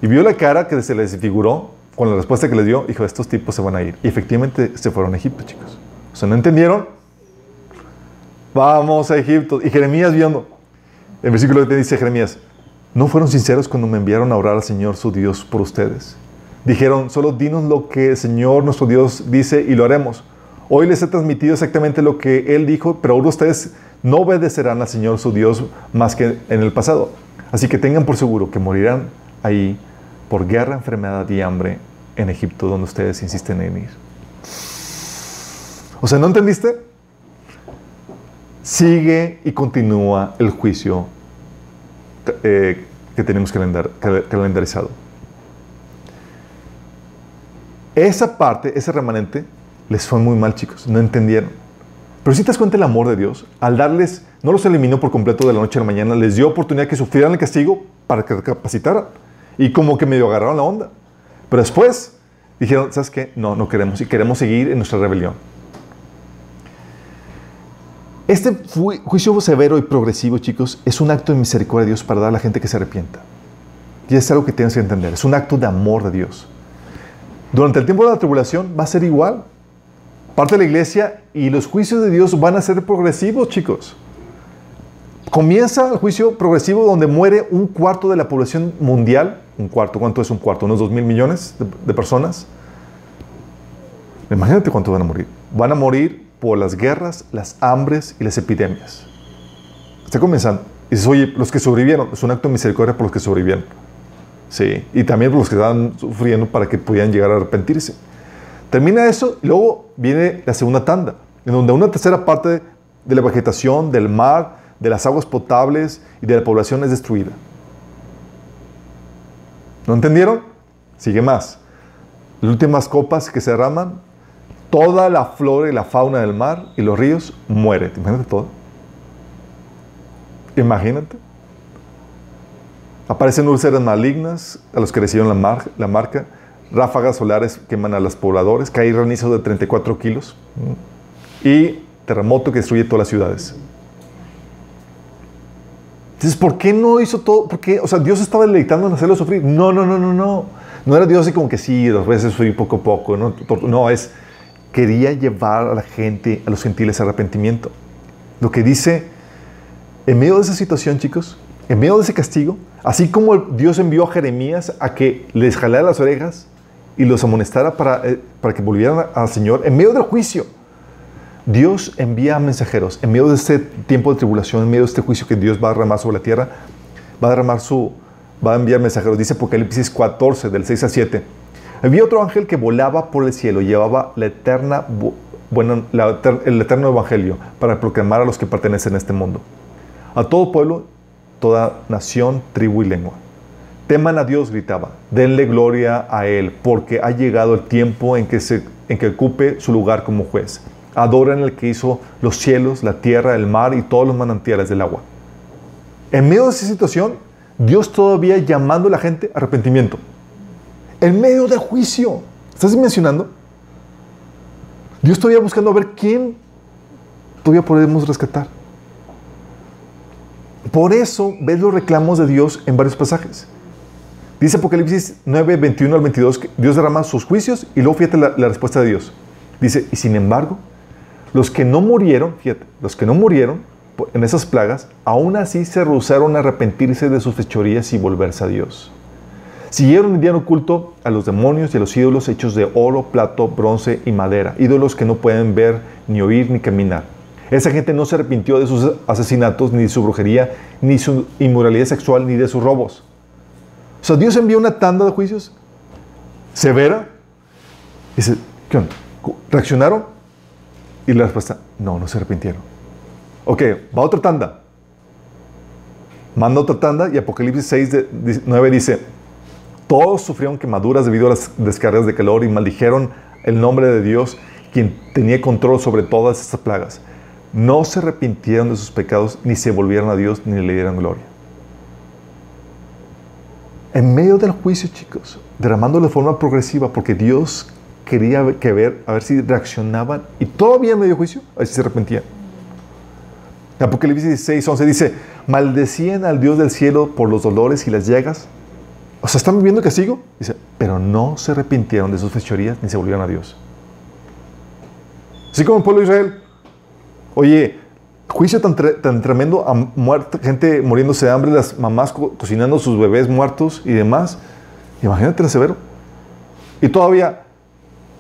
Y vio la cara que se les figuró con la respuesta que les dio, dijo, estos tipos se van a ir. Y efectivamente se fueron a Egipto, chicos. O sea, ¿no entendieron? Vamos a Egipto. Y Jeremías viendo, el versículo que dice Jeremías, no fueron sinceros cuando me enviaron a orar al Señor su Dios por ustedes dijeron, solo dinos lo que el Señor nuestro Dios dice y lo haremos. Hoy les he transmitido exactamente lo que Él dijo, pero ahora ustedes no obedecerán al Señor su Dios más que en el pasado. Así que tengan por seguro que morirán ahí por guerra, enfermedad y hambre en Egipto, donde ustedes insisten en ir. O sea, ¿no entendiste? Sigue y continúa el juicio eh, que tenemos calendarizado. Esa parte, ese remanente, les fue muy mal, chicos. No entendieron. Pero si te das cuenta el amor de Dios, al darles, no los eliminó por completo de la noche a la mañana, les dio oportunidad que sufrieran el castigo para que recapacitaran. Y como que medio agarraron la onda. Pero después dijeron, ¿sabes qué? No, no queremos. Y queremos seguir en nuestra rebelión. Este juicio severo y progresivo, chicos, es un acto de misericordia de Dios para dar a la gente que se arrepienta. Y es algo que tienes que entender. Es un acto de amor de Dios. Durante el tiempo de la tribulación va a ser igual. Parte de la iglesia y los juicios de Dios van a ser progresivos, chicos. comienza el juicio progresivo donde muere un cuarto de la población mundial. Un cuarto, ¿cuánto es un cuarto? Unos dos mil millones de, de personas. Imagínate cuánto van a morir. Van a morir por las guerras, las hambres y las epidemias. Está comenzando. Y dices, oye, los que sobrevivieron, es un acto de misericordia por los que sobrevivieron. Sí, y también por los que estaban sufriendo para que pudieran llegar a arrepentirse. Termina eso y luego viene la segunda tanda, en donde una tercera parte de la vegetación, del mar, de las aguas potables y de la población es destruida. ¿No entendieron? Sigue más. Las últimas copas que se derraman, toda la flora y la fauna del mar y los ríos mueren. Imagínate todo. Imagínate. Aparecen úlceras malignas a los que recibieron la, la marca, ráfagas solares queman a los pobladores, cae granizo de 34 kilos y terremoto que destruye todas las ciudades. Entonces, ¿por qué no hizo todo? Porque, o sea, Dios estaba deleitando en hacerlo sufrir. No, no, no, no, no. No era Dios así como que sí, dos veces fui poco a poco. No, es, quería llevar a la gente, a los gentiles, a arrepentimiento. Lo que dice, en medio de esa situación, chicos, en medio de ese castigo, así como Dios envió a Jeremías a que les jalara las orejas y los amonestara para, eh, para que volvieran al Señor, en medio del juicio, Dios envía mensajeros en medio de este tiempo de tribulación, en medio de este juicio que Dios va a derramar sobre la tierra, va a derramar su, va a enviar mensajeros. Dice Apocalipsis 14, del 6 al 7. Había otro ángel que volaba por el cielo, llevaba la eterna, bueno, el eterno evangelio para proclamar a los que pertenecen a este mundo. A todo pueblo, toda nación, tribu y lengua. Teman a Dios, gritaba, denle gloria a Él, porque ha llegado el tiempo en que, se, en que ocupe su lugar como juez adoran al que hizo los cielos, la tierra, el mar y todos los manantiales del agua. En medio de esa situación, Dios todavía llamando a la gente a arrepentimiento. En medio del juicio. ¿Estás mencionando? Dios todavía buscando a ver quién todavía podemos rescatar. Por eso ves los reclamos de Dios en varios pasajes. Dice Apocalipsis 9, 21 al 22 que Dios derrama sus juicios y luego fíjate la, la respuesta de Dios. Dice, y sin embargo, los que no murieron, fíjate, los que no murieron en esas plagas, aún así se rehusaron a arrepentirse de sus fechorías y volverse a Dios. Siguieron dieron culto a los demonios y a los ídolos hechos de oro, plato, bronce y madera, ídolos que no pueden ver, ni oír, ni caminar. Esa gente no se arrepintió de sus asesinatos, ni de su brujería, ni su inmoralidad sexual, ni de sus robos. O sea, Dios envió una tanda de juicios severa. Dice, ¿qué onda? ¿Reaccionaron? Y la respuesta, no, no se arrepintieron. Ok, va otra tanda. Manda otra tanda y Apocalipsis 6, 9 dice, todos sufrieron quemaduras debido a las descargas de calor y maldijeron el nombre de Dios, quien tenía control sobre todas estas plagas. No se arrepintieron de sus pecados, ni se volvieron a Dios, ni le dieron gloria. En medio del juicio, chicos, derramando de forma progresiva, porque Dios quería que ver, a ver si reaccionaban y todavía en medio juicio, a ver si se arrepentían. Apocalipsis 16, 11 dice, maldecían al Dios del cielo por los dolores y las llagas. O sea, ¿están viviendo castigo? Dice, pero no se arrepintieron de sus fechorías ni se volvieron a Dios. Así como el pueblo de Israel. Oye, juicio tan, tan tremendo, a gente muriéndose de hambre, las mamás cocinando sus bebés muertos y demás. Imagínate la severo. Y todavía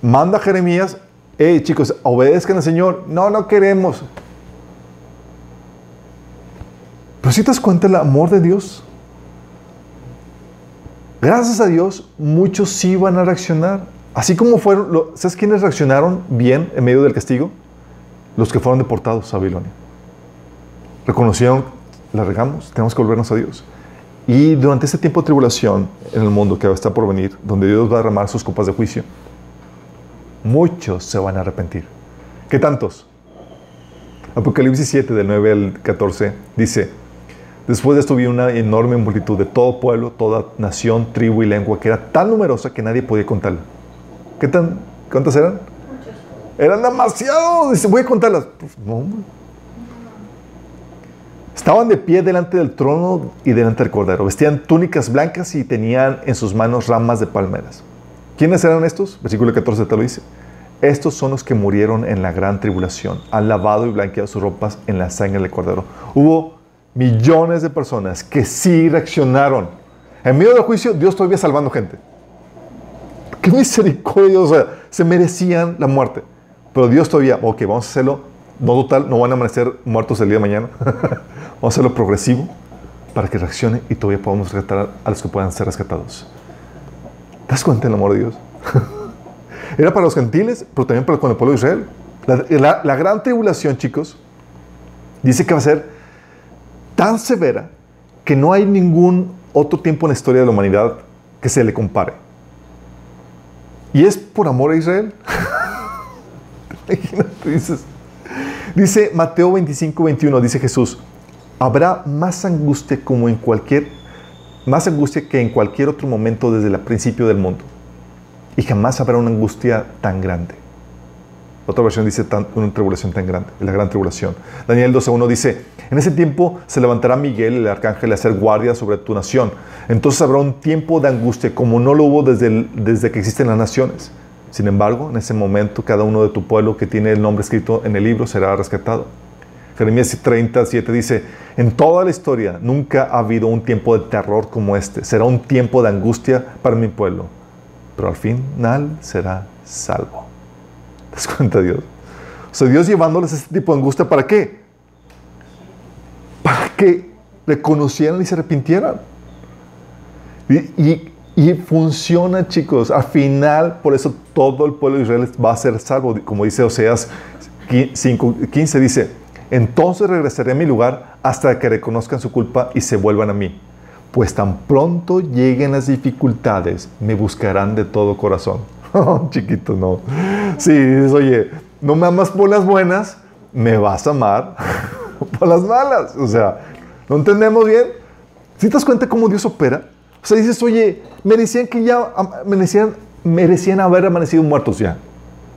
manda a Jeremías, hey chicos, obedezcan al Señor. No, no queremos. Pero si te das cuenta el amor de Dios, gracias a Dios, muchos sí van a reaccionar. Así como fueron, ¿sabes quiénes reaccionaron bien en medio del castigo? Los que fueron deportados a Babilonia. Reconocieron, la regamos, tenemos que volvernos a Dios. Y durante este tiempo de tribulación en el mundo que está por venir, donde Dios va a derramar sus copas de juicio, muchos se van a arrepentir. ¿Qué tantos? Apocalipsis 7, del 9 al 14, dice, después de esto vi una enorme multitud de todo pueblo, toda nación, tribu y lengua, que era tan numerosa que nadie podía contarla. ¿Qué tan, ¿Cuántas eran? Muchas. Eran demasiados. Dice, voy a contarlas. Pues, no, Estaban de pie delante del trono y delante del cordero. Vestían túnicas blancas y tenían en sus manos ramas de palmeras. ¿Quiénes eran estos? Versículo 14 te lo dice. Estos son los que murieron en la gran tribulación, han lavado y blanqueado sus ropas en la sangre del cordero. Hubo millones de personas que sí reaccionaron. En medio del juicio, Dios todavía salvando gente. Qué misericordia, o se merecían la muerte. Pero Dios todavía, ok, vamos a hacerlo, no total, no van a amanecer muertos el día de mañana. vamos a hacerlo progresivo para que reaccione y todavía podamos rescatar a los que puedan ser rescatados. ¿Te das cuenta del amor de Dios? Era para los gentiles, pero también para con el pueblo de Israel. La, la gran tribulación, chicos, dice que va a ser tan severa que no hay ningún otro tiempo en la historia de la humanidad que se le compare. Y es por amor a Israel. Dice Mateo 25, 21, dice Jesús, habrá más angustia como en cualquier, más angustia que en cualquier otro momento desde el principio del mundo. Y jamás habrá una angustia tan grande. Otra versión dice una tribulación tan grande, la gran tribulación. Daniel 12.1 dice, en ese tiempo se levantará Miguel, el arcángel, a hacer guardia sobre tu nación. Entonces habrá un tiempo de angustia como no lo hubo desde, desde que existen las naciones. Sin embargo, en ese momento cada uno de tu pueblo que tiene el nombre escrito en el libro será rescatado. Jeremías 37 dice, en toda la historia nunca ha habido un tiempo de terror como este. Será un tiempo de angustia para mi pueblo, pero al final será salvo. ¿Te das cuenta, Dios? O sea, Dios llevándoles este tipo de angustia, ¿para qué? Para que reconocieran y se arrepintieran. Y, funciona, chicos. Al final, por eso todo el pueblo de Israel va a ser salvo. Como dice Oseas 5.15, dice, entonces regresaré a mi lugar hasta que reconozcan su culpa y se vuelvan a mí. Pues tan pronto lleguen las dificultades, me buscarán de todo corazón. chiquito, no. Sí, dices, oye, no me amas por las buenas, me vas a amar por las malas. O sea, ¿no entendemos bien? Si te das cuenta cómo Dios opera? O sea, dices, oye, merecían que ya, merecían, merecían haber amanecido muertos ya.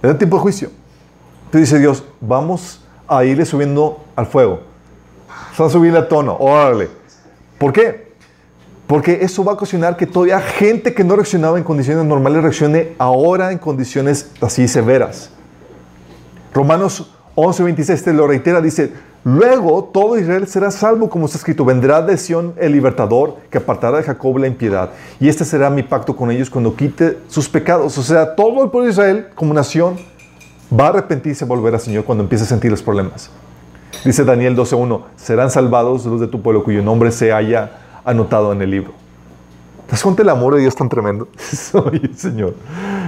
Era tiempo de juicio. Te dice Dios, vamos a irle subiendo al fuego. Vamos a subirle a tono, órale. ¿Por qué? Porque eso va a ocasionar que todavía gente que no reaccionaba en condiciones normales reaccione ahora en condiciones así severas. Romanos 11:26 te lo reitera, dice, luego todo Israel será salvo como está escrito, vendrá de Sión el libertador que apartará de Jacob la impiedad. Y este será mi pacto con ellos cuando quite sus pecados. O sea, todo el pueblo de Israel como nación va a arrepentirse y volver al Señor cuando empiece a sentir los problemas. Dice Daniel 12:1, serán salvados los de tu pueblo cuyo nombre se haya anotado en el libro. ¿Te das cuenta el amor de Dios tan tremendo? Oye, Señor.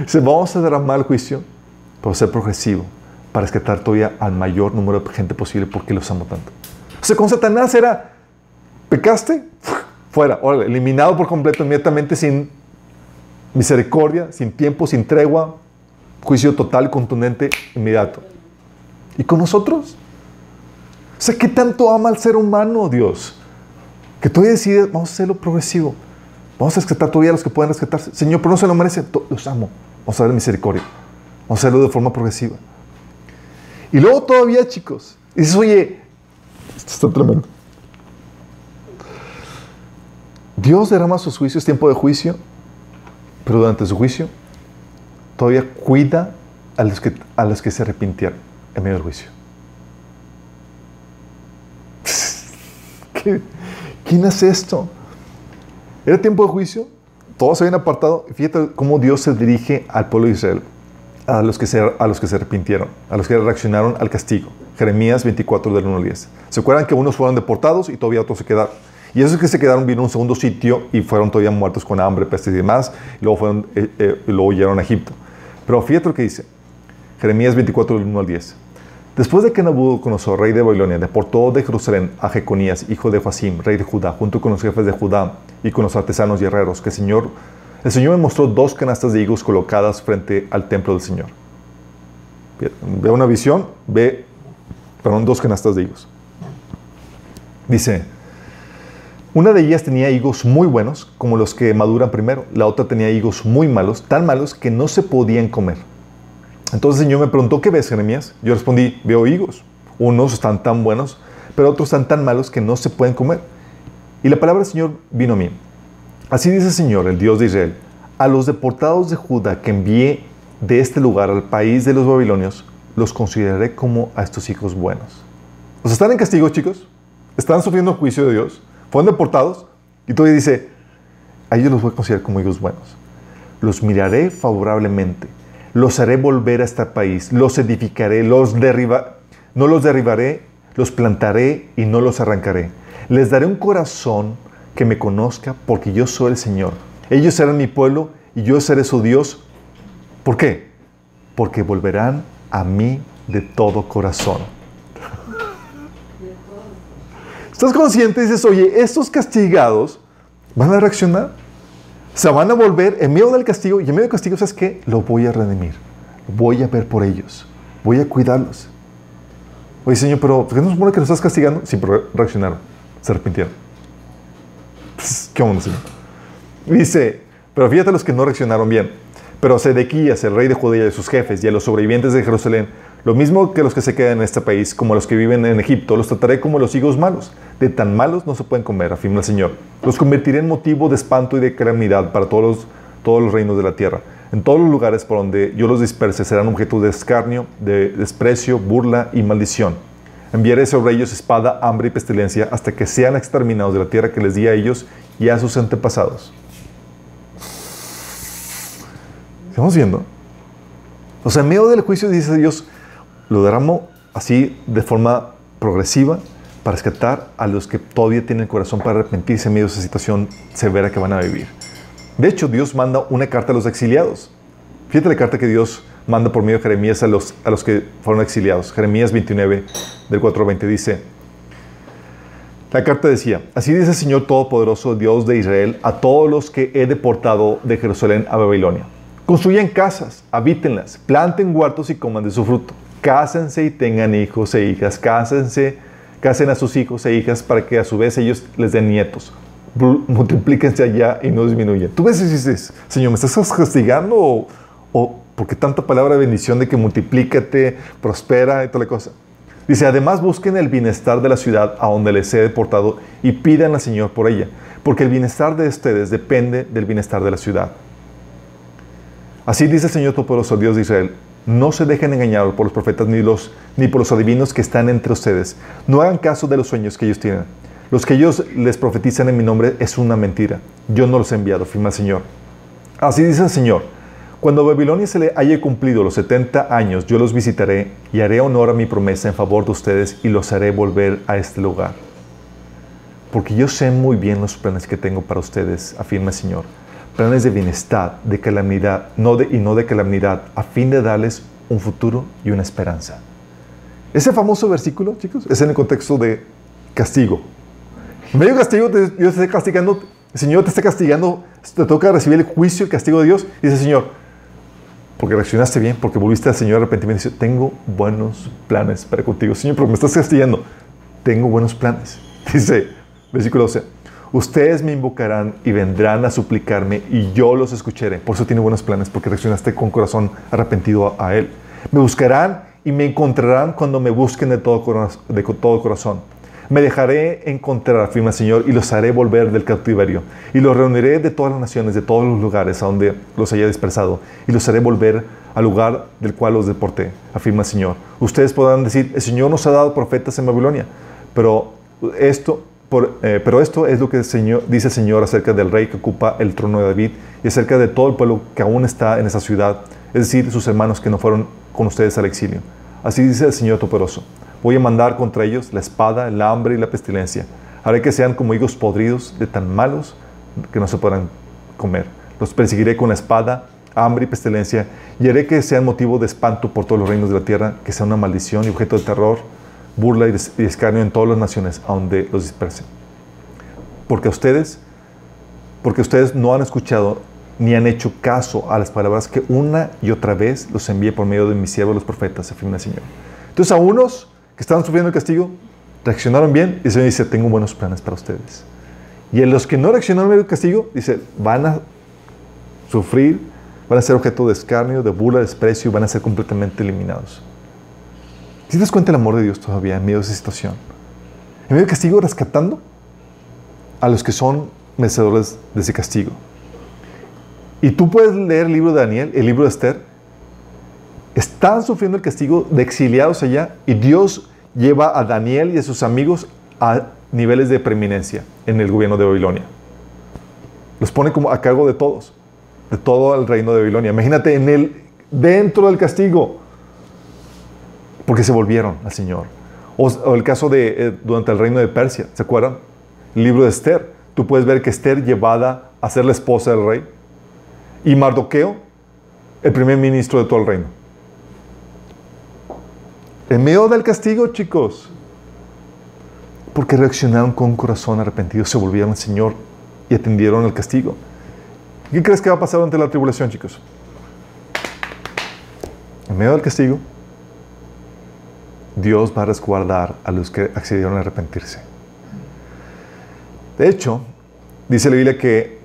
Dice, vamos a a mal juicio, pero ser progresivo, para rescatar todavía al mayor número de gente posible porque los amo tanto. O sea, con Satanás era, pecaste, fuera, eliminado por completo, inmediatamente, sin misericordia, sin tiempo, sin tregua, juicio total, contundente, inmediato. ¿Y con nosotros? O sea, ¿qué tanto ama al ser humano Dios? Que tú decides, vamos a hacerlo progresivo. Vamos a rescatar todavía a los que pueden rescatarse. Señor, pero no se lo merecen. Los amo. Vamos a dar misericordia. Vamos a hacerlo de forma progresiva. Y luego todavía, chicos, dices, oye, esto está tremendo. Dios derrama sus juicios, tiempo de juicio, pero durante su juicio todavía cuida a los que, a los que se arrepintieron en medio del juicio. ¿Qué? ¿Quién hace esto? Era tiempo de juicio, todos se habían apartado. Fíjate cómo Dios se dirige al pueblo de Israel, a los que se, a los que se arrepintieron, a los que reaccionaron al castigo. Jeremías 24 del 1 al 10. ¿Se acuerdan que unos fueron deportados y todavía otros se quedaron? Y esos que se quedaron vino a un segundo sitio y fueron todavía muertos con hambre, peste y demás, y luego, fueron, eh, eh, y luego llegaron a Egipto. Pero fíjate lo que dice, Jeremías 24 del 1 al 10. Después de que Nabucodonosor, rey de Babilonia, deportó de Jerusalén a Jeconías, hijo de Joacim, rey de Judá, junto con los jefes de Judá y con los artesanos y herreros, que el Señor, el Señor me mostró dos canastas de higos colocadas frente al templo del Señor. Ve una visión, ve, perdón, dos canastas de higos. Dice, una de ellas tenía higos muy buenos, como los que maduran primero. La otra tenía higos muy malos, tan malos que no se podían comer. Entonces el Señor me preguntó, ¿qué ves, Jeremías? Yo respondí, veo higos. Unos están tan buenos, pero otros están tan malos que no se pueden comer. Y la palabra del Señor vino a mí. Así dice el Señor, el Dios de Israel, a los deportados de Judá que envié de este lugar al país de los babilonios, los consideraré como a estos hijos buenos. ¿Os están en castigo, chicos? están sufriendo juicio de Dios, fueron deportados, y todavía dice, a ellos los voy a considerar como hijos buenos. Los miraré favorablemente, los haré volver a este país, los edificaré, los derriba, no los derribaré, los plantaré y no los arrancaré. Les daré un corazón que me conozca porque yo soy el Señor. Ellos serán mi pueblo y yo seré su Dios. ¿Por qué? Porque volverán a mí de todo corazón. ¿Estás consciente? Dices, oye, estos castigados van a reaccionar. Se van a volver en medio del castigo. Y en medio del castigo, ¿sabes qué? Lo voy a redimir. Voy a ver por ellos. Voy a cuidarlos. Oye, Señor, pero ¿por qué no supone que los estás castigando? Sí, pero reaccionaron. Se arrepintieron. ¿Qué onda, Señor? Dice, pero fíjate los que no reaccionaron bien. Pero a Sedequías, el rey de Judea, y sus jefes y a los sobrevivientes de Jerusalén, lo mismo que los que se quedan en este país, como los que viven en Egipto, los trataré como los higos malos. De tan malos no se pueden comer, afirma el Señor. Los convertiré en motivo de espanto y de calamidad para todos los, todos los reinos de la tierra. En todos los lugares por donde yo los disperse serán objeto de escarnio, de desprecio, burla y maldición. Enviaré sobre ellos espada, hambre y pestilencia hasta que sean exterminados de la tierra que les di a ellos y a sus antepasados. ¿Estamos viendo? O sea, en medio del juicio dice Dios, lo derramo así de forma progresiva para rescatar a los que todavía tienen el corazón para arrepentirse en medio de esa situación severa que van a vivir. De hecho, Dios manda una carta a los exiliados. Fíjate la carta que Dios manda por medio de Jeremías a los, a los que fueron exiliados. Jeremías 29, del 4 al 20 dice, la carta decía, así dice el Señor Todopoderoso, Dios de Israel, a todos los que he deportado de Jerusalén a Babilonia. Construyan casas, habítenlas, planten huertos y coman de su fruto cásense y tengan hijos e hijas, cásense, casen a sus hijos e hijas para que a su vez ellos les den nietos. Multiplíquense allá y no disminuyen. Tú ves y dices, Señor, ¿me estás castigando o, o porque tanta palabra de bendición de que multiplícate, prospera y toda la cosa? Dice, además busquen el bienestar de la ciudad a donde les he deportado y pidan al Señor por ella, porque el bienestar de ustedes depende del bienestar de la ciudad. Así dice el Señor Todopoderoso, Dios de Israel, no se dejen engañar por los profetas ni, los, ni por los adivinos que están entre ustedes. No hagan caso de los sueños que ellos tienen. Los que ellos les profetizan en mi nombre es una mentira. Yo no los he enviado, firma el Señor. Así dice el Señor. Cuando Babilonia se le haya cumplido los 70 años, yo los visitaré y haré honor a mi promesa en favor de ustedes y los haré volver a este lugar. Porque yo sé muy bien los planes que tengo para ustedes, afirma el Señor planes de bienestar, de calamidad, no de, y no de calamidad, a fin de darles un futuro y una esperanza. Ese famoso versículo, chicos, es en el contexto de castigo. En medio castigo, Dios te está castigando, el Señor te está castigando, te toca recibir el juicio, el castigo de Dios, y dice, Señor, porque reaccionaste bien, porque volviste al Señor arrepentimiento, dice, tengo buenos planes para contigo. Señor, porque me estás castigando, tengo buenos planes. Dice, versículo 12, Ustedes me invocarán y vendrán a suplicarme y yo los escucharé. Por eso tiene buenos planes, porque reaccionaste con corazón arrepentido a, Él. Me buscarán y me encontrarán cuando me busquen de todo, de todo corazón. Me dejaré encontrar, afirma el Señor, y los haré volver del cautiverio. Y los reuniré de todas las naciones, de todos los lugares a donde los haya dispersado. Y los haré volver al lugar del cual los deporté, afirma el Señor. Ustedes podrán decir, el Señor nos ha dado profetas en Babilonia. Pero esto, eh, pero esto es lo que dice el Señor acerca del rey que ocupa el trono de David y acerca de todo el pueblo que aún está en esa ciudad, es decir, sus hermanos que no fueron con ustedes al exilio. Así dice el Señor Todopoderoso. Voy a mandar contra ellos la espada, el hambre y la pestilencia. Haré que sean como higos podridos, de tan malos que no se podrán comer. Los perseguiré con la espada, hambre y pestilencia, y haré que sean motivo de espanto por todos los reinos de la tierra, que sea una maldición y objeto de terror burla y escarnio en todas las naciones a donde los dispersen. Porque ustedes, porque ustedes no han escuchado ni han hecho caso a las palabras que una y otra vez los envié por medio de mis siervos los profetas, afirma el Señor. Entonces a unos que estaban sufriendo el castigo, reaccionaron bien y el Señor dice, tengo buenos planes para ustedes. Y en los que no reaccionaron el castigo, dice, van a sufrir, van a ser objeto de escarnio, de burla, de desprecio y van a ser completamente eliminados. Te das cuenta el amor de Dios todavía en medio de esa situación? En medio del castigo, rescatando a los que son merecedores de ese castigo. Y tú puedes leer el libro de Daniel, el libro de Esther. Están sufriendo el castigo de exiliados allá y Dios lleva a Daniel y a sus amigos a niveles de preeminencia en el gobierno de Babilonia. Los pone como a cargo de todos, de todo el reino de Babilonia. Imagínate en el, dentro del castigo, porque se volvieron al Señor. O, el caso de eh, durante el reino de Persia, ¿se acuerdan? El libro de Esther. Tú puedes ver que Esther llevada a ser la esposa del rey y Mardoqueo, el primer ministro de todo el reino. En medio del castigo, chicos, porque reaccionaron con un corazón arrepentido, se volvieron al Señor y atendieron el castigo. ¿Qué crees que va a pasar durante la tribulación, chicos? En medio del castigo, Dios va a resguardar a los que accedieron a arrepentirse. De hecho, dice la Biblia que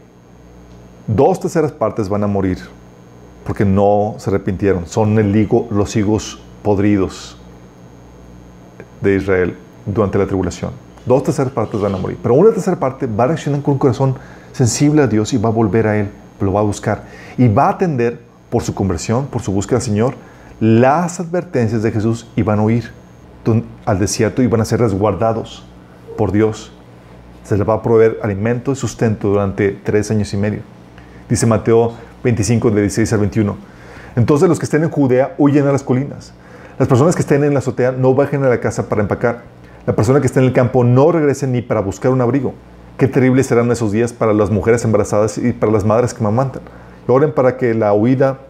dos terceras partes van a morir porque no se arrepintieron. Son el higo, los higos podridos de Israel durante la tribulación. Dos terceras partes van a morir, pero una tercera parte va a reaccionar con un corazón sensible a Dios y va a volver a Él, lo va a buscar y va a atender por su conversión, por su búsqueda al Señor, las advertencias de Jesús y van a huir al desierto y van a ser resguardados por Dios. Se les va a proveer alimento y sustento durante tres años y medio. Dice Mateo 25, de 16 al 21. Entonces los que estén en Judea huyen a las colinas. Las personas que estén en la azotea no bajen a la casa para empacar. La persona que esté en el campo no regrese ni para buscar un abrigo. Qué terribles serán esos días para las mujeres embarazadas y para las madres que mamantan. Oren para que la huida,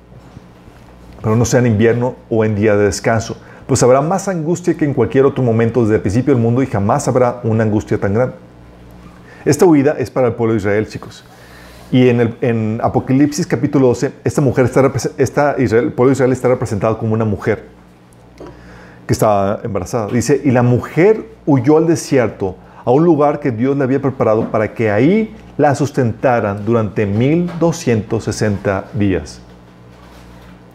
pero no sea en invierno o en día de descanso, pues habrá más angustia que en cualquier otro momento desde el principio del mundo y jamás habrá una angustia tan grande. Esta huida es para el pueblo de Israel, chicos. Y en, Apocalipsis capítulo 12, esta mujer está, el pueblo de Israel está representado como una mujer que estaba embarazada. Dice, y la mujer huyó al desierto, a un lugar que Dios le había preparado para que ahí la sustentaran durante 1260 días.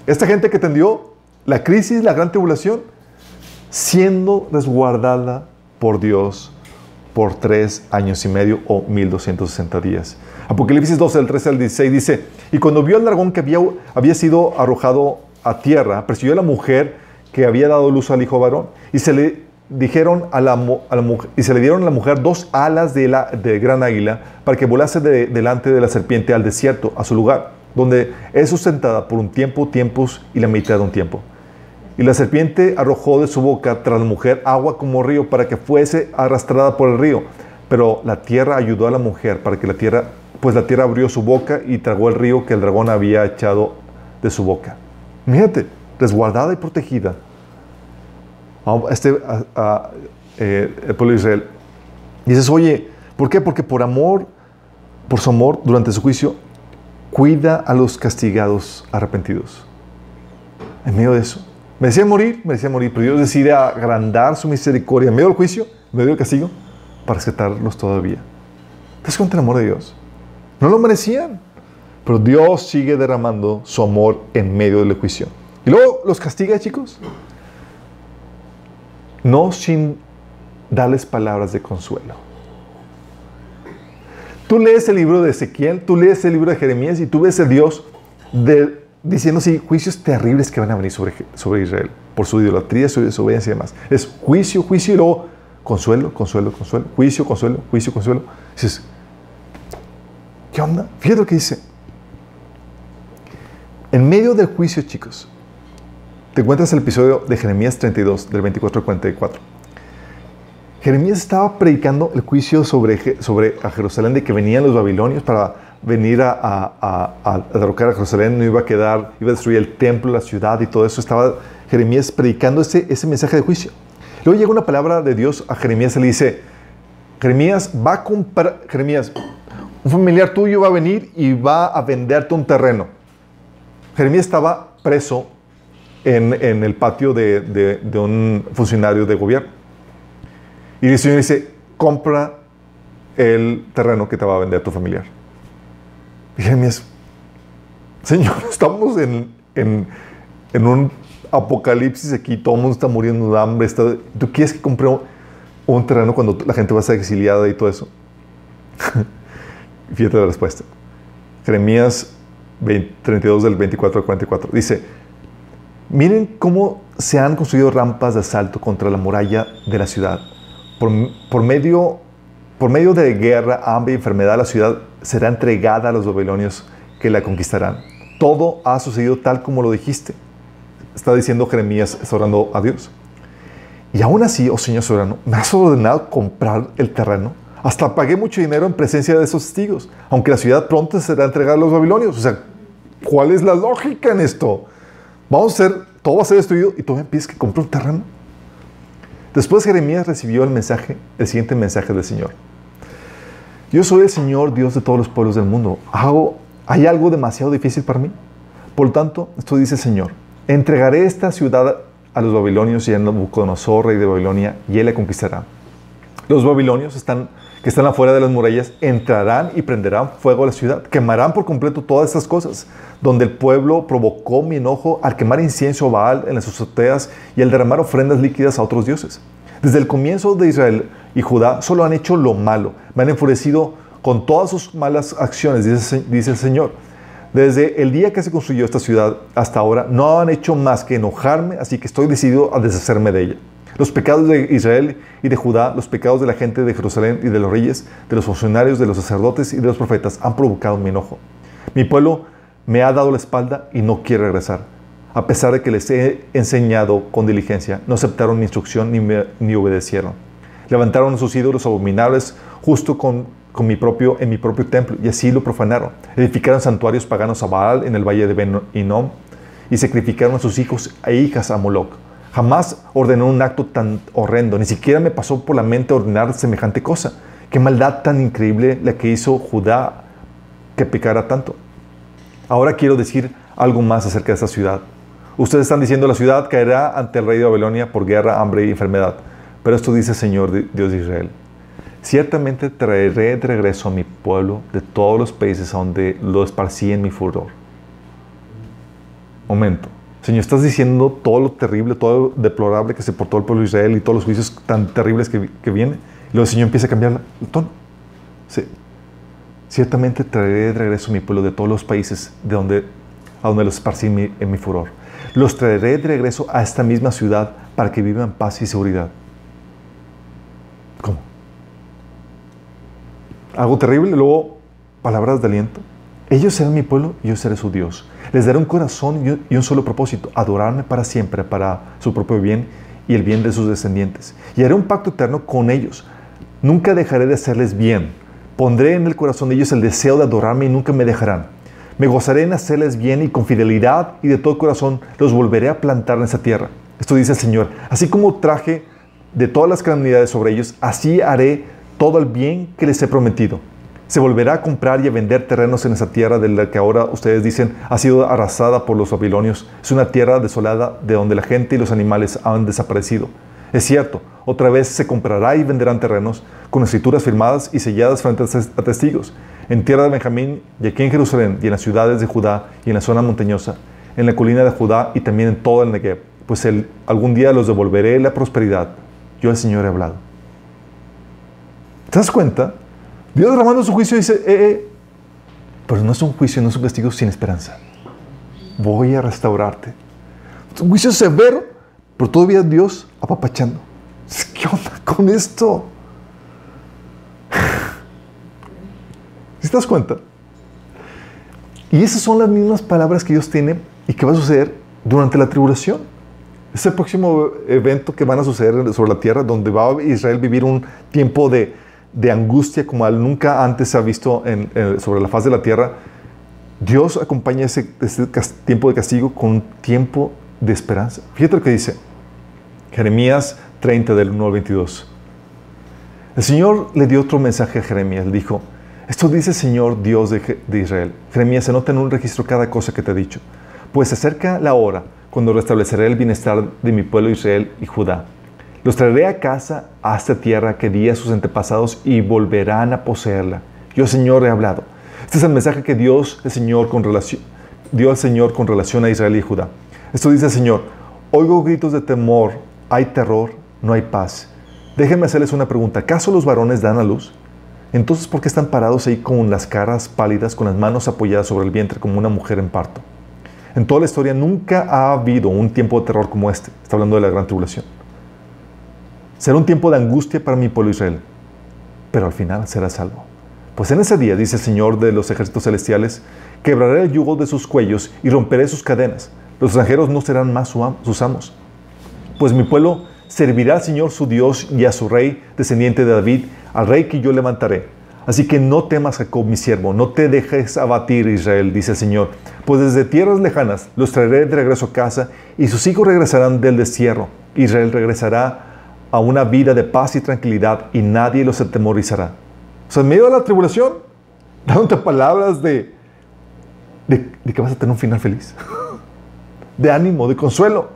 Esta gente que tendió la crisis, la gran tribulación, siendo resguardada por Dios por tres años y medio o 1260 días. Apocalipsis 12, del 13 al 16 dice, y cuando vio al dragón que había, sido arrojado a tierra, persiguió a la mujer que había dado luz al hijo varón. Y se le dijeron a la, mujer, y se le dieron a la mujer dos alas de, la, gran águila para que volase delante de la serpiente al desierto, a su lugar, donde es sustentada por un tiempo, tiempos y la mitad de un tiempo. Y la serpiente arrojó de su boca tras la mujer agua como río para que fuese arrastrada por el río. Pero la tierra ayudó a la mujer para que la tierra, pues la tierra abrió su boca y tragó el río que el dragón había echado de su boca. Fíjate, resguardada y protegida. Este, eh, el pueblo de Israel. Y dices, oye, ¿por qué? Porque por amor, por su amor, durante su juicio, cuida a los castigados arrepentidos. En medio de eso. Me decía morir, me decía morir, pero Dios decide agrandar su misericordia en medio del juicio, en medio del castigo, para rescatarlos todavía. ¿Te das cuenta del amor de Dios? No lo merecían, pero Dios sigue derramando su amor en medio del juicio. Y luego los castiga, chicos. No sin darles palabras de consuelo. Tú lees el libro de Ezequiel, tú lees el libro de Jeremías y tú ves a Dios diciendo así, juicios terribles que van a venir sobre, sobre Israel por su idolatría, su desobediencia y demás. Es juicio, juicio y luego consuelo, consuelo, consuelo, juicio, consuelo, juicio, consuelo. dices, ¿qué onda? Fíjate lo que dice. En medio del juicio, chicos, te encuentras el episodio de Jeremías 32, del 24 al 44. Jeremías estaba predicando el juicio sobre, sobre Jerusalén de que venían los babilonios para venir a, a, a, derrocar a Jerusalén, no iba a quedar, iba a destruir el templo, la ciudad y todo eso. Estaba Jeremías predicando ese, ese mensaje de juicio. Luego llega una palabra de Dios a Jeremías y le dice, Jeremías va a comprar, Jeremías, un familiar tuyo va a venir y va a venderte un terreno. Jeremías estaba preso en, el patio de, un funcionario de gobierno. Y el Señor dice, compra el terreno que te va a vender tu familiar. Y Jeremías, Señor, estamos en, un apocalipsis aquí, todo el mundo está muriendo de hambre. ¿Tú quieres que compre un, terreno cuando la gente va a ser exiliada y todo eso? Fíjate la respuesta. Jeremías 32 del 24 al 44. Dice, Miren cómo se han construido rampas de asalto contra la muralla de la ciudad, por, medio, por medio de guerra, hambre y enfermedad, la ciudad será entregada a los babilonios que la conquistarán. Todo ha sucedido tal como lo dijiste. Está diciendo Jeremías, está orando a Dios. Y aún así, oh Señor soberano, me has ordenado comprar el terreno. Hasta pagué mucho dinero en presencia de esos testigos, aunque la ciudad pronto será entregada a los babilonios. O sea, ¿cuál es la lógica en esto? Vamos a hacer, todo va a ser destruido y me pides que compre un terreno. Después Jeremías recibió el mensaje, el siguiente mensaje del Señor. Yo soy el Señor Dios de todos los pueblos del mundo. Hago, ¿Hay algo demasiado difícil para mí? Por tanto, esto dice el Señor. Entregaré esta ciudad a los babilonios y a Nabucodonosor, rey de Babilonia, y él la conquistará. Los babilonios están, que están afuera de las murallas entrarán y prenderán fuego a la ciudad, quemarán por completo todas estas cosas, donde el pueblo provocó mi enojo al quemar incienso a Baal en las azoteas y al derramar ofrendas líquidas a otros dioses. Desde el comienzo de Israel y Judá solo han hecho lo malo, me han enfurecido con todas sus malas acciones, dice, dice el Señor. Desde el día que se construyó esta ciudad hasta ahora, no han hecho más que enojarme, así que estoy decidido a deshacerme de ella. Los pecados de Israel y de Judá, los pecados de la gente de Jerusalén y de los reyes, de los funcionarios, de los sacerdotes y de los profetas han provocado mi enojo. Mi pueblo me ha dado la espalda y no quiere regresar. A pesar de que les he enseñado con diligencia, no aceptaron mi instrucción ni, obedecieron. Levantaron sus ídolos abominables justo con mi propio, en mi propio templo, y así lo profanaron. Edificaron santuarios paganos a Baal en el valle de Ben Inom, y sacrificaron a sus hijos e hijas a Moloch. Jamás ordenó un acto tan horrendo, ni siquiera me pasó por la mente ordenar semejante cosa. Qué maldad tan increíble la que hizo Judá que pecara tanto. Ahora quiero decir algo más acerca de esta ciudad. Ustedes están diciendo la ciudad caerá ante el rey de Babilonia por guerra, hambre y enfermedad. Pero esto dice el Señor Dios de Israel. Ciertamente traeré de regreso a mi pueblo de todos los países a donde lo esparcí en mi furor. Momento. Señor, estás diciendo todo lo terrible, todo lo deplorable que se portó el pueblo de Israel y todos los juicios tan terribles que, que vienen. Y luego el Señor empieza a cambiar el tono. Sí. Ciertamente traeré de regreso a mi pueblo de todos los países de donde, a donde los esparcí en mi, furor. Los traeré de regreso a esta misma ciudad para que vivan paz y seguridad. ¿Cómo? algo terrible, luego palabras de aliento. Ellos serán mi pueblo y yo seré su Dios. Les daré un corazón y un solo propósito, adorarme para siempre, para su propio bien y el bien de sus descendientes. Y haré un pacto eterno con ellos. Nunca dejaré de hacerles bien. Pondré en el corazón de ellos el deseo de adorarme y nunca me dejarán. Me gozaré en hacerles bien y con fidelidad y de todo corazón los volveré a plantar en esa tierra. Esto dice el Señor. Así como traje de todas las calamidades sobre ellos, así haré todo el bien que les he prometido. Se volverá a comprar y a vender terrenos en esa tierra de la que ahora ustedes dicen ha sido arrasada por los babilonios. Es una tierra desolada de donde la gente y los animales han desaparecido. Es cierto, otra vez se comprará y venderán terrenos con escrituras firmadas y selladas frente a testigos. En tierra de Benjamín y aquí en Jerusalén y en las ciudades de Judá y en la zona montañosa, en la colina de Judá y también en todo el Negev, pues algún día los devolveré la prosperidad. Yo el Señor he hablado. ¿Te das cuenta? Dios derramando su juicio dice, eh, eh, pero no es un juicio, no es un castigo sin esperanza. Voy a restaurarte. Es un juicio severo, pero todavía Dios apapachando. ¿Qué onda con esto? ¿Sí te das cuenta? Y esas son las mismas palabras que Dios tiene y que va a suceder durante la tribulación. Es el próximo evento que van a suceder sobre la tierra, donde va a Israel vivir un tiempo de, de angustia como nunca antes se ha visto sobre la faz de la tierra, Dios acompaña ese, tiempo de castigo con un tiempo de esperanza. Fíjate lo que dice Jeremías 30 del 1 al 22. El Señor le dio otro mensaje a Jeremías. Le dijo, esto dice el Señor Dios de, de Israel. Jeremías, se nota en un registro cada cosa que te he dicho. Pues se acerca la hora cuando restableceré el bienestar de mi pueblo Israel y Judá los traeré a casa a esta tierra que di a sus antepasados y volverán a poseerla. Yo, Señor, he hablado. Este es el mensaje que Dios, el Señor, con relación, dio al Señor con relación a Israel y Judá. Esto dice el Señor, oigo gritos de temor, hay terror, no hay paz. Déjenme hacerles una pregunta. ¿Acaso los varones dan a luz? Entonces, ¿por qué están parados ahí con las caras pálidas, con las manos apoyadas sobre el vientre como una mujer en parto? En toda la historia nunca ha habido un tiempo de terror como este. Está hablando de la gran tribulación. Será un tiempo de angustia para mi pueblo Israel, pero al final será salvo. Pues en ese día, dice el Señor de los ejércitos celestiales, quebraré el yugo de sus cuellos y romperé sus cadenas. Los extranjeros no serán más sus amos. Pues mi pueblo servirá al Señor su Dios y a su rey, descendiente de David, al rey que yo levantaré. Así que no temas, Jacob, mi siervo, no te dejes abatir, Israel, dice el Señor, pues desde tierras lejanas los traeré de regreso a casa y sus hijos regresarán del destierro. Israel regresará a una vida de paz y tranquilidad y nadie los atemorizará. O sea, en medio de la tribulación, dándote palabras de, de, de que vas a tener un final feliz, de ánimo, de consuelo.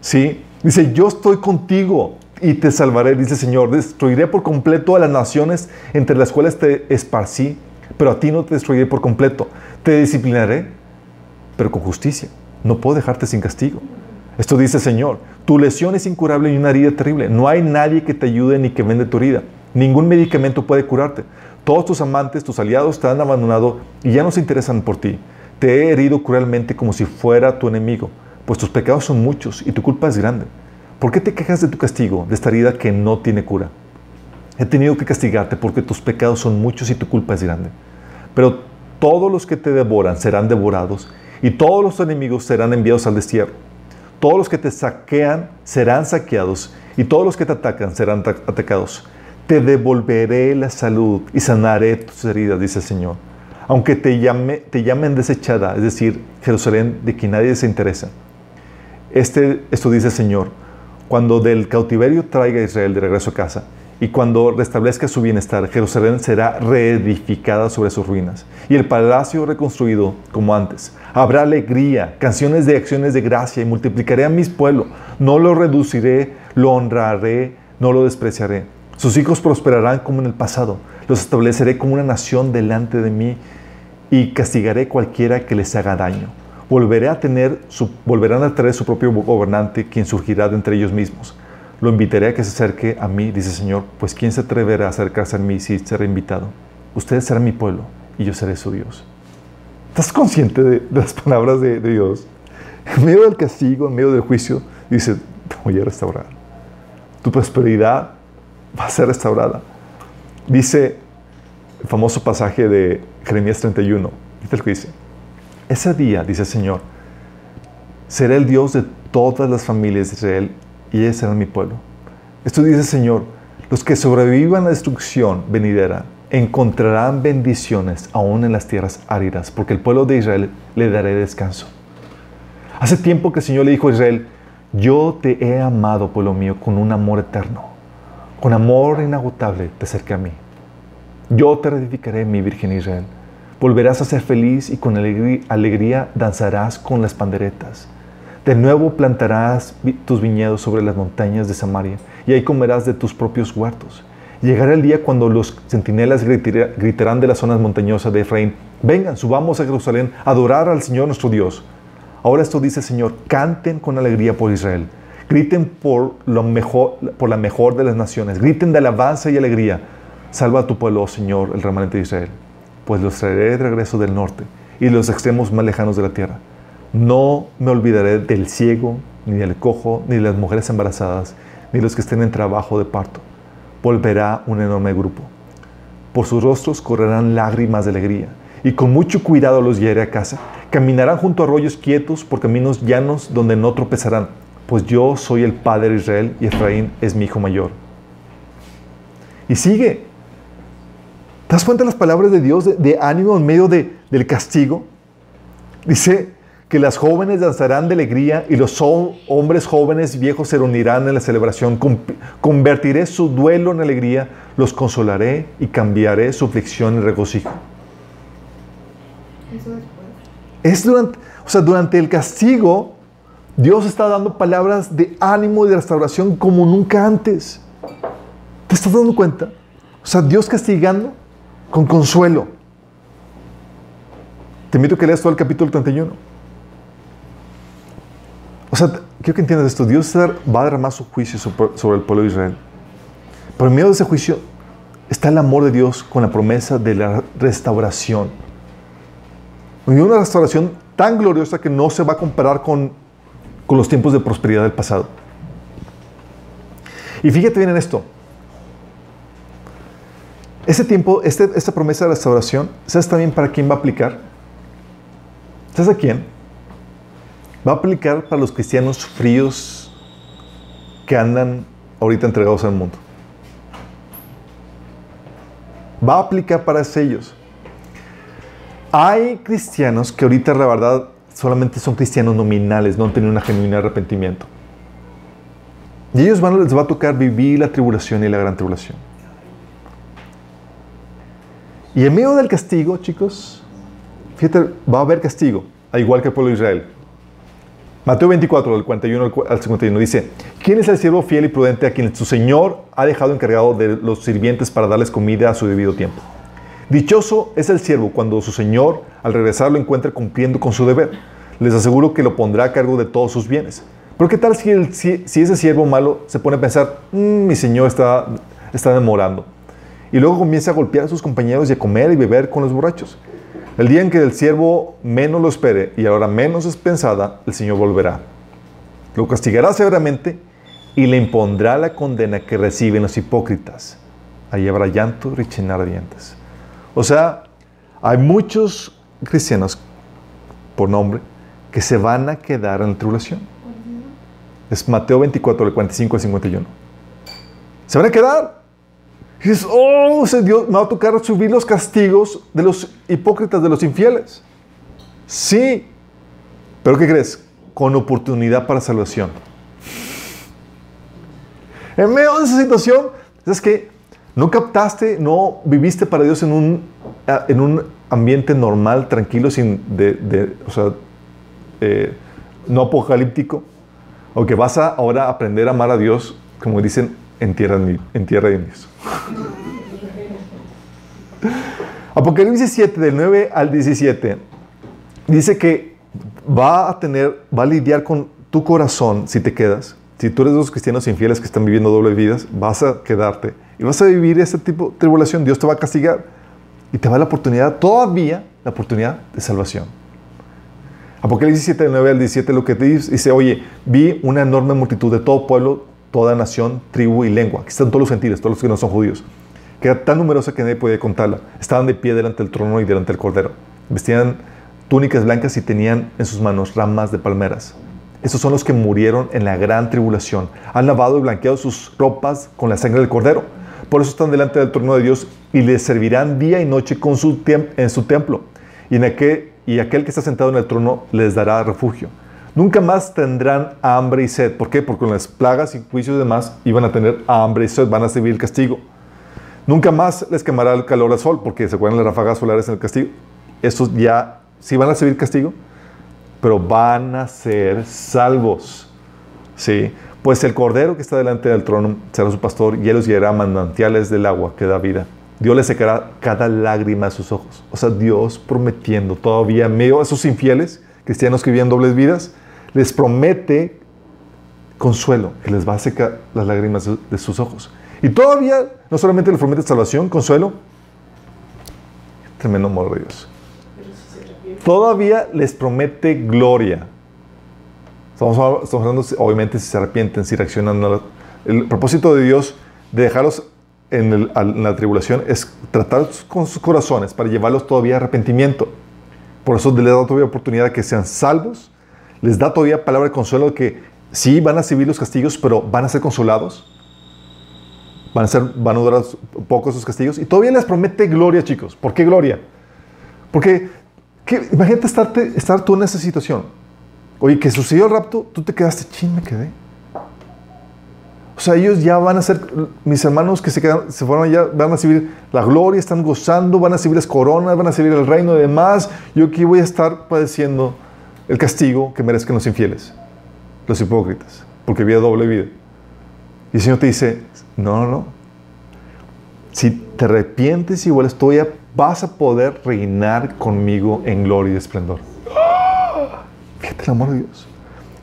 ¿Sí? Dice, yo estoy contigo y te salvaré, dice el Señor. Destruiré por completo a las naciones entre las cuales te esparcí, pero a ti no te destruiré por completo. Te disciplinaré, pero con justicia. No puedo dejarte sin castigo. Esto dice Señor. Tu lesión es incurable y una herida terrible. No hay nadie que te ayude ni que vende tu herida. Ningún medicamento puede curarte. Todos tus amantes, tus aliados te han abandonado y ya no se interesan por ti. Te he herido cruelmente como si fuera tu enemigo pues tus pecados son muchos y tu culpa es grande. ¿Por qué te quejas de tu castigo, de esta herida que no tiene cura? He tenido que castigarte porque tus pecados son muchos y tu culpa es grande. Pero todos los que te devoran serán devorados y todos los enemigos serán enviados al destierro. Todos los que te saquean serán saqueados y todos los que te atacan serán atacados. Te devolveré la salud y sanaré tus heridas, dice el Señor. Aunque te, llame, te llamen desechada, es decir, Jerusalén de que nadie se interesa. Este, esto dice el Señor, cuando del cautiverio traiga a Israel de regreso a casa y cuando restablezca su bienestar, Jerusalén será reedificada sobre sus ruinas y el palacio reconstruido como antes. Habrá alegría, canciones de acciones de gracia y multiplicaré a mis pueblos. No lo reduciré, lo honraré, no lo despreciaré. Sus hijos prosperarán como en el pasado. Los estableceré como una nación delante de mí y castigaré cualquiera que les haga daño volveré a tener su, volverán a traer su propio gobernante, quien surgirá de entre ellos mismos. Lo invitaré a que se acerque a mí, dice el Señor, pues ¿quién se atreverá a acercarse a mí si será invitado? Ustedes serán mi pueblo y yo seré su Dios. ¿Estás consciente de, las palabras de, Dios? En medio del castigo, en medio del juicio, dice, te voy a restaurar. Tu prosperidad va a ser restaurada. Dice el famoso pasaje de Jeremías 31. ¿Viste lo que dice? Ese día, dice el Señor, seré el Dios de todas las familias de Israel y ellos serán mi pueblo. Esto dice el Señor, los que sobrevivan a la destrucción venidera encontrarán bendiciones aún en las tierras áridas, porque el pueblo de Israel le daré descanso. Hace tiempo que el Señor le dijo a Israel, yo te he amado, pueblo mío, con un amor eterno, con amor inagotable te acerqué a mí. Yo te reedificaré, mi Virgen Israel. Volverás a ser feliz y con alegría danzarás con las panderetas. De nuevo plantarás tus viñedos sobre las montañas de Samaria y ahí comerás de tus propios huertos. Llegará el día cuando los centinelas gritarán de las zonas montañosas de Efraín, vengan, subamos a Jerusalén a adorar al Señor nuestro Dios. Ahora esto dice el Señor, canten con alegría por Israel, griten por, lo mejor, por la mejor de las naciones, griten de alabanza y alegría. Salva a tu pueblo, oh Señor, el remanente de Israel pues los traeré de regreso del norte y los extremos más lejanos de la tierra. No me olvidaré del ciego, ni del cojo, ni de las mujeres embarazadas, ni los que estén en trabajo de parto. Volverá un enorme grupo. Por sus rostros correrán lágrimas de alegría, y con mucho cuidado los llevaré a casa. Caminarán junto a arroyos quietos por caminos llanos donde no tropezarán, pues yo soy el padre de Israel y Efraín es mi hijo mayor. Y sigue, ¿Te das cuenta de las palabras de Dios de, ánimo en medio del castigo? Dice que las jóvenes danzarán de alegría y los hombres jóvenes y viejos se reunirán en la celebración. Convertiré su duelo en alegría, los consolaré y cambiaré su aflicción en regocijo. Es durante, o sea, durante el castigo, Dios está dando palabras de ánimo y de restauración como nunca antes. ¿Te estás dando cuenta? O sea, Dios castigando con consuelo. Te invito a que leas todo el capítulo 31. Sea, quiero que entiendas esto. Dios va a derramar su juicio sobre el pueblo de Israel. Pero en medio de ese juicio está el amor de Dios con la promesa de la restauración. Una restauración tan gloriosa que no se va a comparar con, con los tiempos de prosperidad del pasado. Y fíjate bien en esto. Ese tiempo, este, esta promesa de restauración, ¿sabes también para quién va a aplicar? ¿Sabes a quién? Va a aplicar para los cristianos fríos que andan ahorita entregados al mundo. Va a aplicar para ellos. Hay cristianos que ahorita la verdad solamente son cristianos nominales, no han tenido una genuina arrepentimiento. Y ellos van, les va a tocar vivir la tribulación y la gran tribulación. Y en medio del castigo, chicos, fíjate, va a haber castigo, al igual que el pueblo de Israel. Mateo 24, del 41 al 51, dice, ¿quién es el siervo fiel y prudente a quien su Señor ha dejado encargado de los sirvientes para darles comida a su debido tiempo? Dichoso es el siervo cuando su Señor al regresar lo encuentre cumpliendo con su deber. Les aseguro que lo pondrá a cargo de todos sus bienes. Pero ¿qué tal si, si, ese siervo malo se pone a pensar, mm, mi Señor está, está demorando? Y luego comienza a golpear a sus compañeros y a comer y beber con los borrachos. El día en que el siervo menos lo espere y ahora menos es pensada, el Señor volverá. Lo castigará severamente y le impondrá la condena que reciben los hipócritas. Ahí habrá llanto y rechinar dientes. O sea, hay muchos cristianos, por nombre, que se van a quedar en la tribulación. Es Mateo 24, del 45 al 51. Se van a quedar. Dices, oh, Dios, me va a tocar subir los castigos de los hipócritas, de los infieles. Sí, pero ¿qué crees? Con oportunidad para salvación. En medio de esa situación, es que no captaste, no viviste para Dios en un, en un ambiente normal, tranquilo, sin de, o sea, eh, no apocalíptico. O que vas a ahora aprender a amar a Dios, como dicen, en tierra, en tierra de indios. Apocalipsis 7, del 9 al 17, dice que va a tener, va a lidiar con tu corazón si te quedas. Si tú eres de los cristianos infieles que están viviendo doble vidas, vas a quedarte y vas a vivir ese tipo de tribulación. Dios te va a castigar y te va la oportunidad, todavía la oportunidad de salvación. Apocalipsis 7, del 9 al 17, lo que te dice, dice, oye, vi una enorme multitud de todo pueblo, toda nación, tribu y lengua. Aquí están todos los gentiles, todos los que no son judíos. Que era tan numerosa que nadie podía contarla. Estaban de pie delante del trono y delante del cordero. Vestían túnicas blancas y tenían en sus manos ramas de palmeras. Esos son los que murieron en la gran tribulación. Han lavado y blanqueado sus ropas con la sangre del cordero. Por eso están delante del trono de Dios y les servirán día y noche con su en su templo. Y, en y aquel que está sentado en el trono les dará refugio. Nunca más tendrán hambre y sed. ¿Por qué? Porque con las plagas y juicios y demás iban a tener hambre y sed, van a recibir el castigo. Nunca más les quemará el calor al sol, porque se acuerdan las ráfagas solares en el castigo. Estos ya sí van a recibir castigo, pero van a ser salvos. ¿Sí? Pues el cordero que está delante del trono será su pastor y él los guiará manantiales del agua que da vida. Dios le secará cada lágrima de sus ojos. O sea, Dios prometiendo todavía medio a esos infieles, cristianos que vivían dobles vidas, les promete consuelo, que les va a secar las lágrimas de sus ojos. Y todavía no solamente les promete salvación, consuelo, tremendo amor de Dios. Todavía les promete gloria. Estamos, hablando, obviamente, si se arrepienten, si reaccionan. El propósito de Dios de dejarlos en, la tribulación es tratar con sus corazones para llevarlos todavía a arrepentimiento. Por eso les da todavía oportunidad de que sean salvos les da todavía palabra de consuelo que sí van a recibir los castigos, pero van a ser consolados. Van a, ser, van a durar poco esos castigos. Y todavía les promete gloria, chicos. ¿Por qué gloria? Porque imagínate estar tú en esa situación. Oye, que sucedió el rapto, tú te quedaste, ching, me quedé. O sea, ellos ya van a ser, mis hermanos que se, se fueron allá, van a recibir la gloria, están gozando, van a recibir las coronas, van a recibir el reino y demás. Yo aquí voy a estar padeciendo el castigo que merezcan los infieles, los hipócritas, porque había doble vida. Y el Señor te dice, no, no, no. Si te arrepientes igual estoy, vas a poder reinar conmigo en gloria y esplendor. Fíjate el amor de Dios.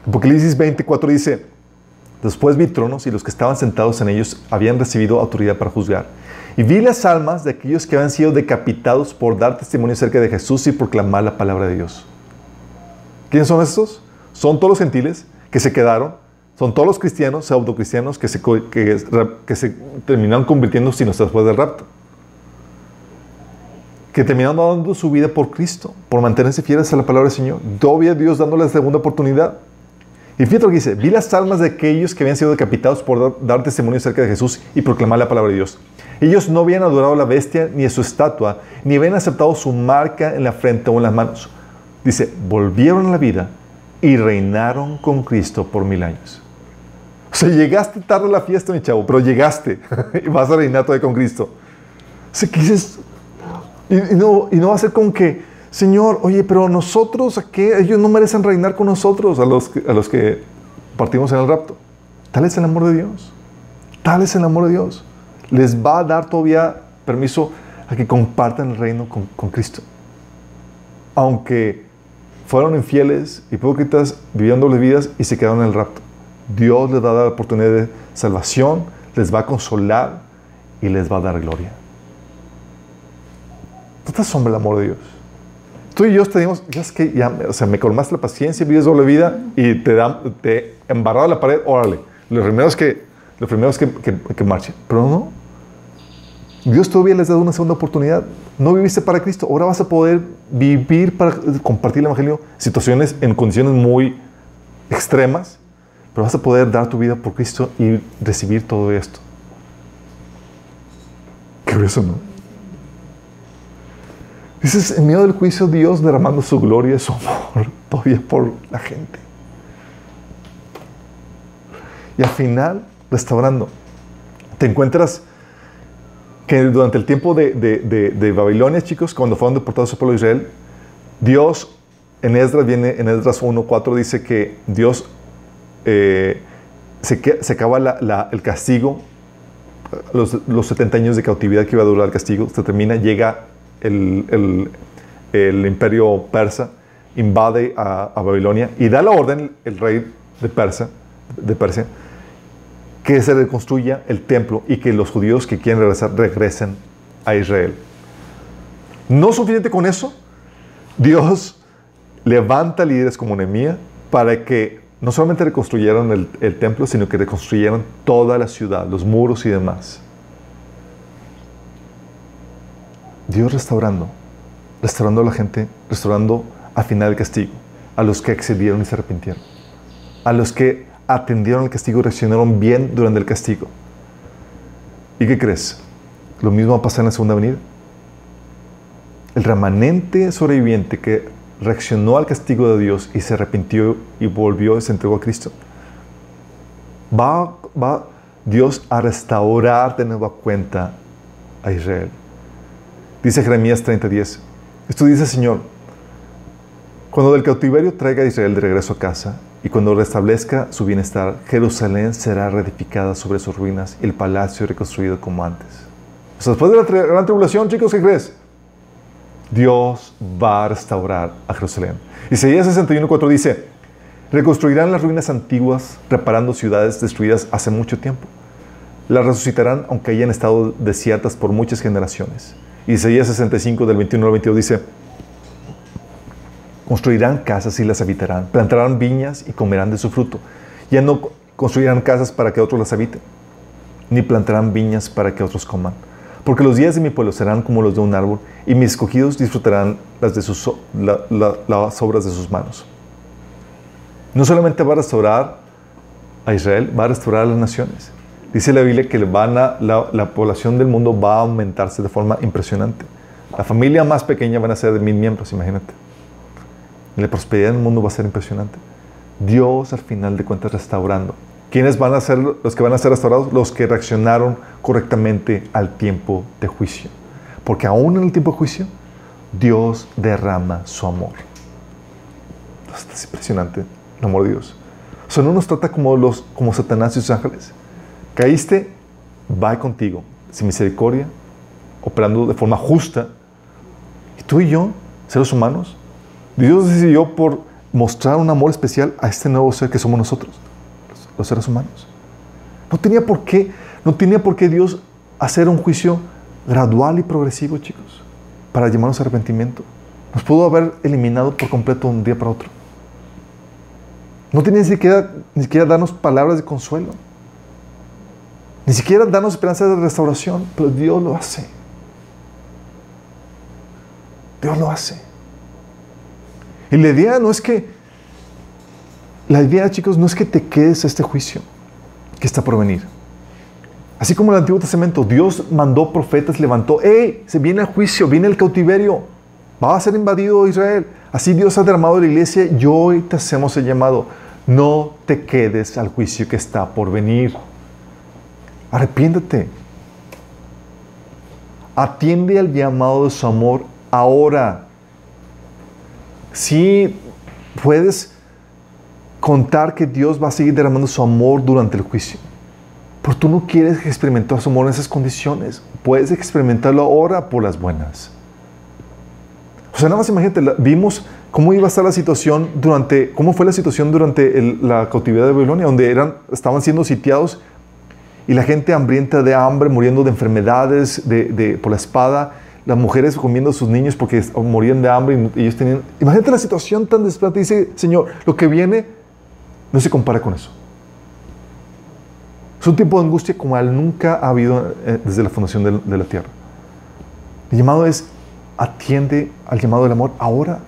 Apocalipsis 24 dice, después vi tronos y los que estaban sentados en ellos habían recibido autoridad para juzgar. Y vi las almas de aquellos que habían sido decapitados por dar testimonio acerca de Jesús y proclamar la palabra de Dios. ¿Quiénes son estos? Son todos los gentiles que se quedaron son todos los cristianos, pseudo-cristianos, que se, que, que se terminaron convirtiendo sin después del rapto. Que terminaron dando su vida por Cristo, por mantenerse fieles a la palabra del Señor. Todavía Dios dándoles segunda oportunidad. Y fíjate dice, vi las almas de aquellos que habían sido decapitados por dar, testimonio acerca de Jesús y proclamar la palabra de Dios. Ellos no habían adorado a la bestia ni a su estatua, ni habían aceptado su marca en la frente o en las manos. Dice, volvieron a la vida y reinaron con Cristo por mil años. O sea, llegaste tarde a la fiesta, mi chavo, pero llegaste y vas a reinar todavía con Cristo. O sea, y, no, y no va a ser con que, Señor, oye, pero nosotros, ¿a qué? Ellos no merecen reinar con nosotros, a los, que partimos en el rapto. Tal es el amor de Dios. Tal es el amor de Dios. Les va a dar todavía permiso a que compartan el reino con, Cristo. Aunque fueron infieles, hipócritas, viviendo dobles vidas y se quedaron en el rapto. Dios les va a dar la oportunidad de salvación, les va a consolar y les va a dar gloria. ¿No te asombra el amor de Dios? Tú y yo te dimos, ya es que ya, o sea, me colmaste la paciencia, vives doble vida y te dan, te embarrado la pared, órale. Los primeros que, los primeros que, que, que marchen. Pero no. Dios todavía les da una segunda oportunidad. No viviste para Cristo, ahora vas a poder vivir para compartir el Evangelio. Situaciones en condiciones muy extremas, pero vas a poder dar tu vida por Cristo y recibir todo esto. Qué curioso, ¿no? Dices, en medio del juicio, Dios derramando su gloria y su amor todavía por la gente. Y al final, restaurando, te encuentras que durante el tiempo de, de, Babilonia, chicos, cuando fueron deportados al pueblo de Israel, Dios, en Esdras, viene, en Esdras 1.4 dice que Dios eh, se, se, acaba el castigo, los, los, 70 años de cautividad que iba a durar el castigo, se termina, llega el, imperio persa, invade a, a, Babilonia y da la orden el rey de, Persa, de Persia que se reconstruya el templo y que los judíos que quieren regresar regresen a Israel. No suficiente con eso, Dios levanta líderes como Nehemías para que no solamente reconstruyeran el, el, templo, sino que reconstruyeran toda la ciudad, los muros y demás. Dios restaurando, restaurando a la gente, restaurando a final del castigo, a los que accedieron y se arrepintieron, a los que atendieron el castigo y reaccionaron bien durante el castigo. ¿Y qué crees? Lo mismo va a pasar en la segunda venida. El remanente sobreviviente que reaccionó al castigo de Dios y se arrepintió y volvió y se entregó a Cristo, va, va Dios a restaurar de nueva cuenta a Israel. Dice Jeremías 30:10. Esto dice Señor, cuando del cautiverio traiga a Israel de regreso a casa y cuando restablezca su bienestar, Jerusalén será reedificada sobre sus ruinas y el palacio reconstruido como antes. después de la gran tribulación, chicos, ¿qué crees? Dios va a restaurar a Jerusalén. Isaías 61.4 dice, reconstruirán las ruinas antiguas, reparando ciudades destruidas hace mucho tiempo. Las resucitarán aunque hayan estado desiertas por muchas generaciones. Isaías 65 del 21 al 22 dice, construirán casas y las habitarán, plantarán viñas y comerán de su fruto. Ya no construirán casas para que otros las habiten, ni plantarán viñas para que otros coman. Porque los días de mi pueblo serán como los de un árbol, y mis escogidos disfrutarán las, de sus, las obras de sus manos. No solamente va a restaurar a Israel, va a restaurar a las naciones. Dice la Biblia que van a, la, la, población del mundo va a aumentarse de forma impresionante. La familia más pequeña van a ser de mil miembros, imagínate. La prosperidad en el mundo va a ser impresionante. Dios al final de cuentas restaurando. ¿Quiénes van a ser los que van a ser restaurados? Los que reaccionaron correctamente al tiempo de juicio. Porque aún en el tiempo de juicio, Dios derrama su amor. es impresionante el amor de Dios. O sea, no nos trata como, los, como Satanás y sus ángeles. Caíste, va contigo, sin misericordia, operando de forma justa. Y tú y yo, seres humanos, Dios decidió por mostrar un amor especial a este nuevo ser que somos nosotros, los, seres humanos. No tenía por qué, no tenía por qué Dios hacer un juicio gradual y progresivo, chicos, para llamarnos a arrepentimiento. Nos pudo haber eliminado por completo un día para otro. No tiene ni siquiera, ni siquiera darnos palabras de consuelo. Ni siquiera darnos esperanza de restauración, pero Dios lo hace. Dios lo hace. Y la idea no es que, la idea, chicos, no es que te quedes a este juicio que está por venir. Así como el Antiguo Testamento, Dios mandó profetas, levantó, ¡hey! Se viene el juicio, viene el cautiverio, va a ser invadido Israel. Así Dios ha derramado la iglesia y hoy te hacemos el llamado. No te quedes al juicio que está por venir. Arrepiéntete. Atiende al llamado de su amor ahora. Si puedes contar que Dios va a seguir derramando su amor durante el juicio. Pero tú no quieres experimentar su amor en esas condiciones. Puedes experimentarlo ahora por las buenas. O sea, nada más imagínate, vimos cómo iba a estar la situación durante, cómo fue la situación durante la cautividad de Babilonia, donde eran, estaban siendo sitiados y la gente hambrienta de hambre, muriendo de enfermedades de, por la espada, las mujeres comiendo a sus niños porque morían de hambre y ellos tenían... Imagínate la situación tan desesperada. Dice, Señor, lo que viene no se compara con eso. Es un tiempo de angustia como al nunca ha habido eh, desde la fundación de, de la tierra. El llamado es, atiende al llamado del amor ahora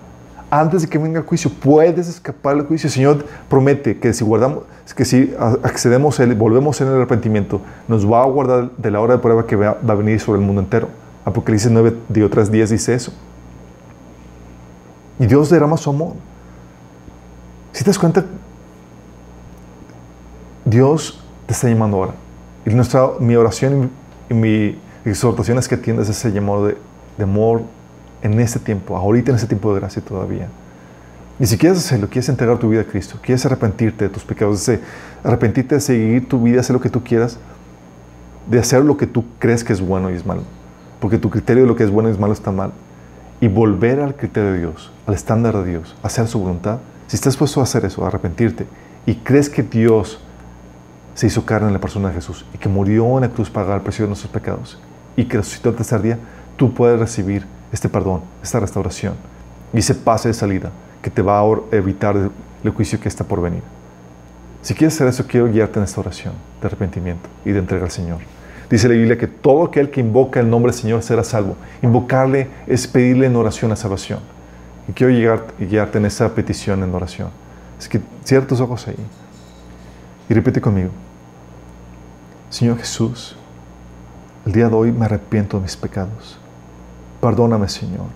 antes de que venga el juicio. Puedes escapar del juicio. El Señor promete que si guardamos, que si accedemos volvemos en el arrepentimiento, nos va a guardar de la hora de prueba que va, a venir sobre el mundo entero. Apocalipsis 9 de otras 10 dice eso. Y Dios derrama su amor. Si te das cuenta, Dios te está llamando ahora. Y mi oración y mi exhortación es que atiendas ese llamado de, de amor, en este tiempo, ahorita en este tiempo de gracia todavía. Y si quieres hacerlo, quieres entregar tu vida a Cristo, quieres arrepentirte de tus pecados, arrepentirte de seguir tu vida, hacer lo que tú quieras, de hacer lo que tú crees que es bueno y es malo. Porque tu criterio de lo que es bueno y es malo está mal. Y volver al criterio de Dios, al estándar de Dios, hacer su voluntad. Si estás dispuesto a hacer eso, a arrepentirte, y crees que Dios se hizo carne en la persona de Jesús y que murió en la cruz para pagar el precio de nuestros pecados y que resucitó el tercer día, tú puedes recibir este perdón, esta restauración y ese pase de salida que te va a evitar el juicio que está por venir. Si quieres hacer eso, quiero guiarte en esta oración de arrepentimiento y de entrega al Señor. Dice la Biblia que todo aquel que invoca el nombre del Señor será salvo. Invocarle es pedirle en oración a salvación. Y quiero llegar guiarte en esa petición en oración. Es que cierra tus ojos ahí y repite conmigo. Señor Jesús, el día de hoy me arrepiento de mis pecados. Perdóname, Señor,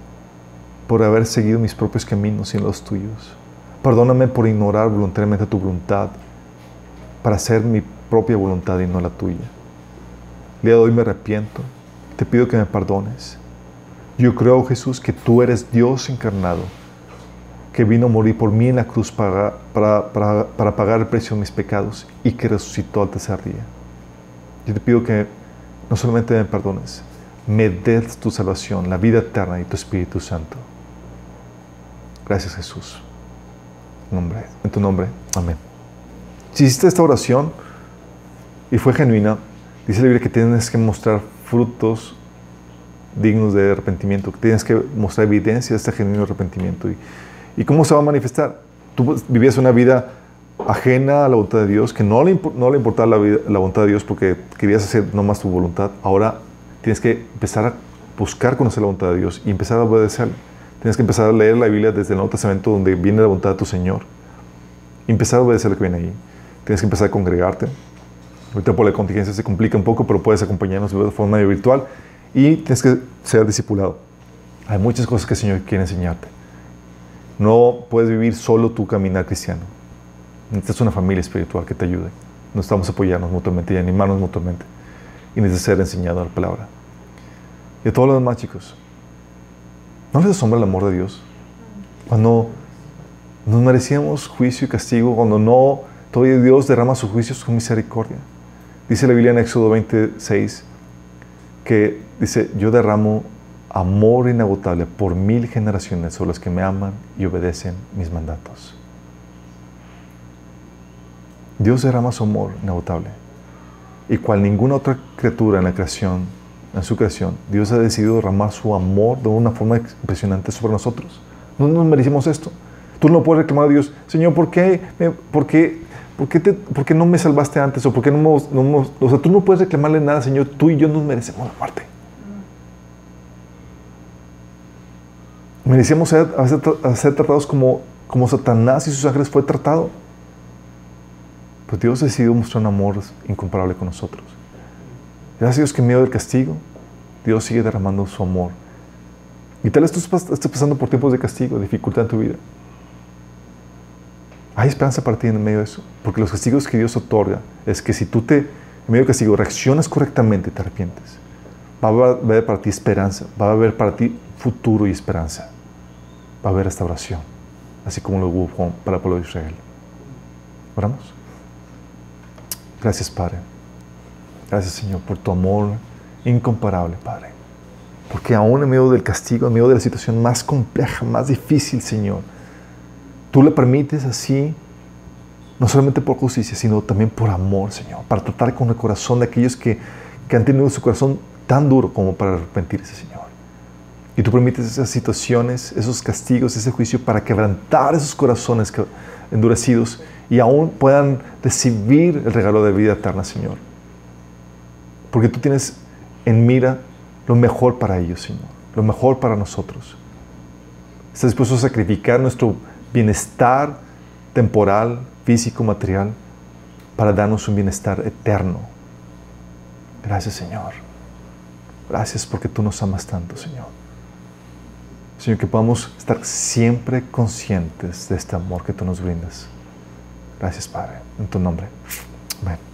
por haber seguido mis propios caminos y los tuyos. Perdóname por ignorar voluntariamente tu voluntad, para hacer mi propia voluntad y no la tuya. El día de hoy me arrepiento, te pido que me perdones. Yo creo, Jesús, que tú eres Dios encarnado, que vino a morir por mí en la cruz para, para, pagar el precio de mis pecados y que resucitó al tercer día. Yo te pido que no solamente me perdones, me des tu salvación, la vida eterna y tu Espíritu Santo. Gracias Jesús. En tu nombre. Amén. Si hiciste esta oración y fue genuina, dice la Biblia que tienes que mostrar frutos dignos de arrepentimiento, que tienes que mostrar evidencia de este genuino arrepentimiento. ¿Y, y cómo se va a manifestar? Tú vivías una vida ajena a la voluntad de Dios, que no le, no le importaba la, la voluntad de Dios porque querías hacer nomás tu voluntad. Ahora tienes que empezar a buscar conocer la voluntad de Dios y empezar a obedecerle. Tienes que empezar a leer la Biblia desde el Nuevo Testamento donde viene la voluntad de tu Señor. Empezar a obedecer lo que viene ahí. Tienes que empezar a congregarte. Ahorita por la contingencia se complica un poco, pero puedes acompañarnos de forma virtual. Y tienes que ser discipulado. Hay muchas cosas que el Señor quiere enseñarte. No puedes vivir solo tu caminar cristiano. Necesitas una familia espiritual que te ayude. No estamos apoyarnos mutuamente y animarnos mutuamente y necesita ser enseñado la palabra. Y a todos los demás, chicos, ¿no les asombra el amor de Dios? Cuando nos merecíamos juicio y castigo, cuando no, todavía Dios derrama sus juicios con misericordia. Dice la Biblia en Éxodo 26 que dice, yo derramo amor inagotable por mil generaciones sobre los que me aman y obedecen mis mandatos. Dios derrama su amor inagotable y cual ninguna otra criatura en la creación, en su creación, Dios ha decidido derramar su amor de una forma impresionante sobre nosotros. No nos merecimos esto, Tú no puedes reclamar a Dios, Señor, ¿por qué, por qué, por qué, te, por qué no me salvaste antes? ¿O por qué no, no, O sea, tú no puedes reclamarle nada, Señor. Tú y yo nos merecemos la muerte. Merecíamos ser, ser, tratados como, como Satanás y sus ángeles fue tratado. Pues Dios decidió mostrar un amor incomparable con nosotros. Gracias a Dios que en medio del castigo, Dios sigue derramando su amor. Y tal vez tú estás pasando por tiempos de castigo, dificultad en tu vida. Hay esperanza para ti en medio de eso. Porque los castigos que Dios otorga es que si tú te, en medio del castigo, reaccionas correctamente te arrepientes, va a haber para ti esperanza, va a haber para ti futuro y esperanza. Va a haber restauración, así como lo hubo para el pueblo de Israel. Oramos. Gracias, Padre. Gracias, Señor, por tu amor incomparable, Padre. Porque aún en medio del castigo, en medio de la situación más compleja, más difícil, Señor, tú le permites así, no solamente por justicia, sino también por amor, Señor, para tratar con el corazón de aquellos que, que han tenido su corazón tan duro como para arrepentirse, Señor. Y tú permites esas situaciones, esos castigos, ese juicio para quebrantar esos corazones endurecidos y aún puedan recibir el regalo de vida eterna, Señor. Porque tú tienes en mira lo mejor para ellos, Señor, lo mejor para nosotros. Estás dispuesto a sacrificar nuestro bienestar temporal, físico, material, para darnos un bienestar eterno. Gracias, Señor. Gracias porque tú nos amas tanto, Señor. Señor, que podamos estar siempre conscientes de este amor que tú nos brindas. Gracias, Padre. En tu nombre. Amén.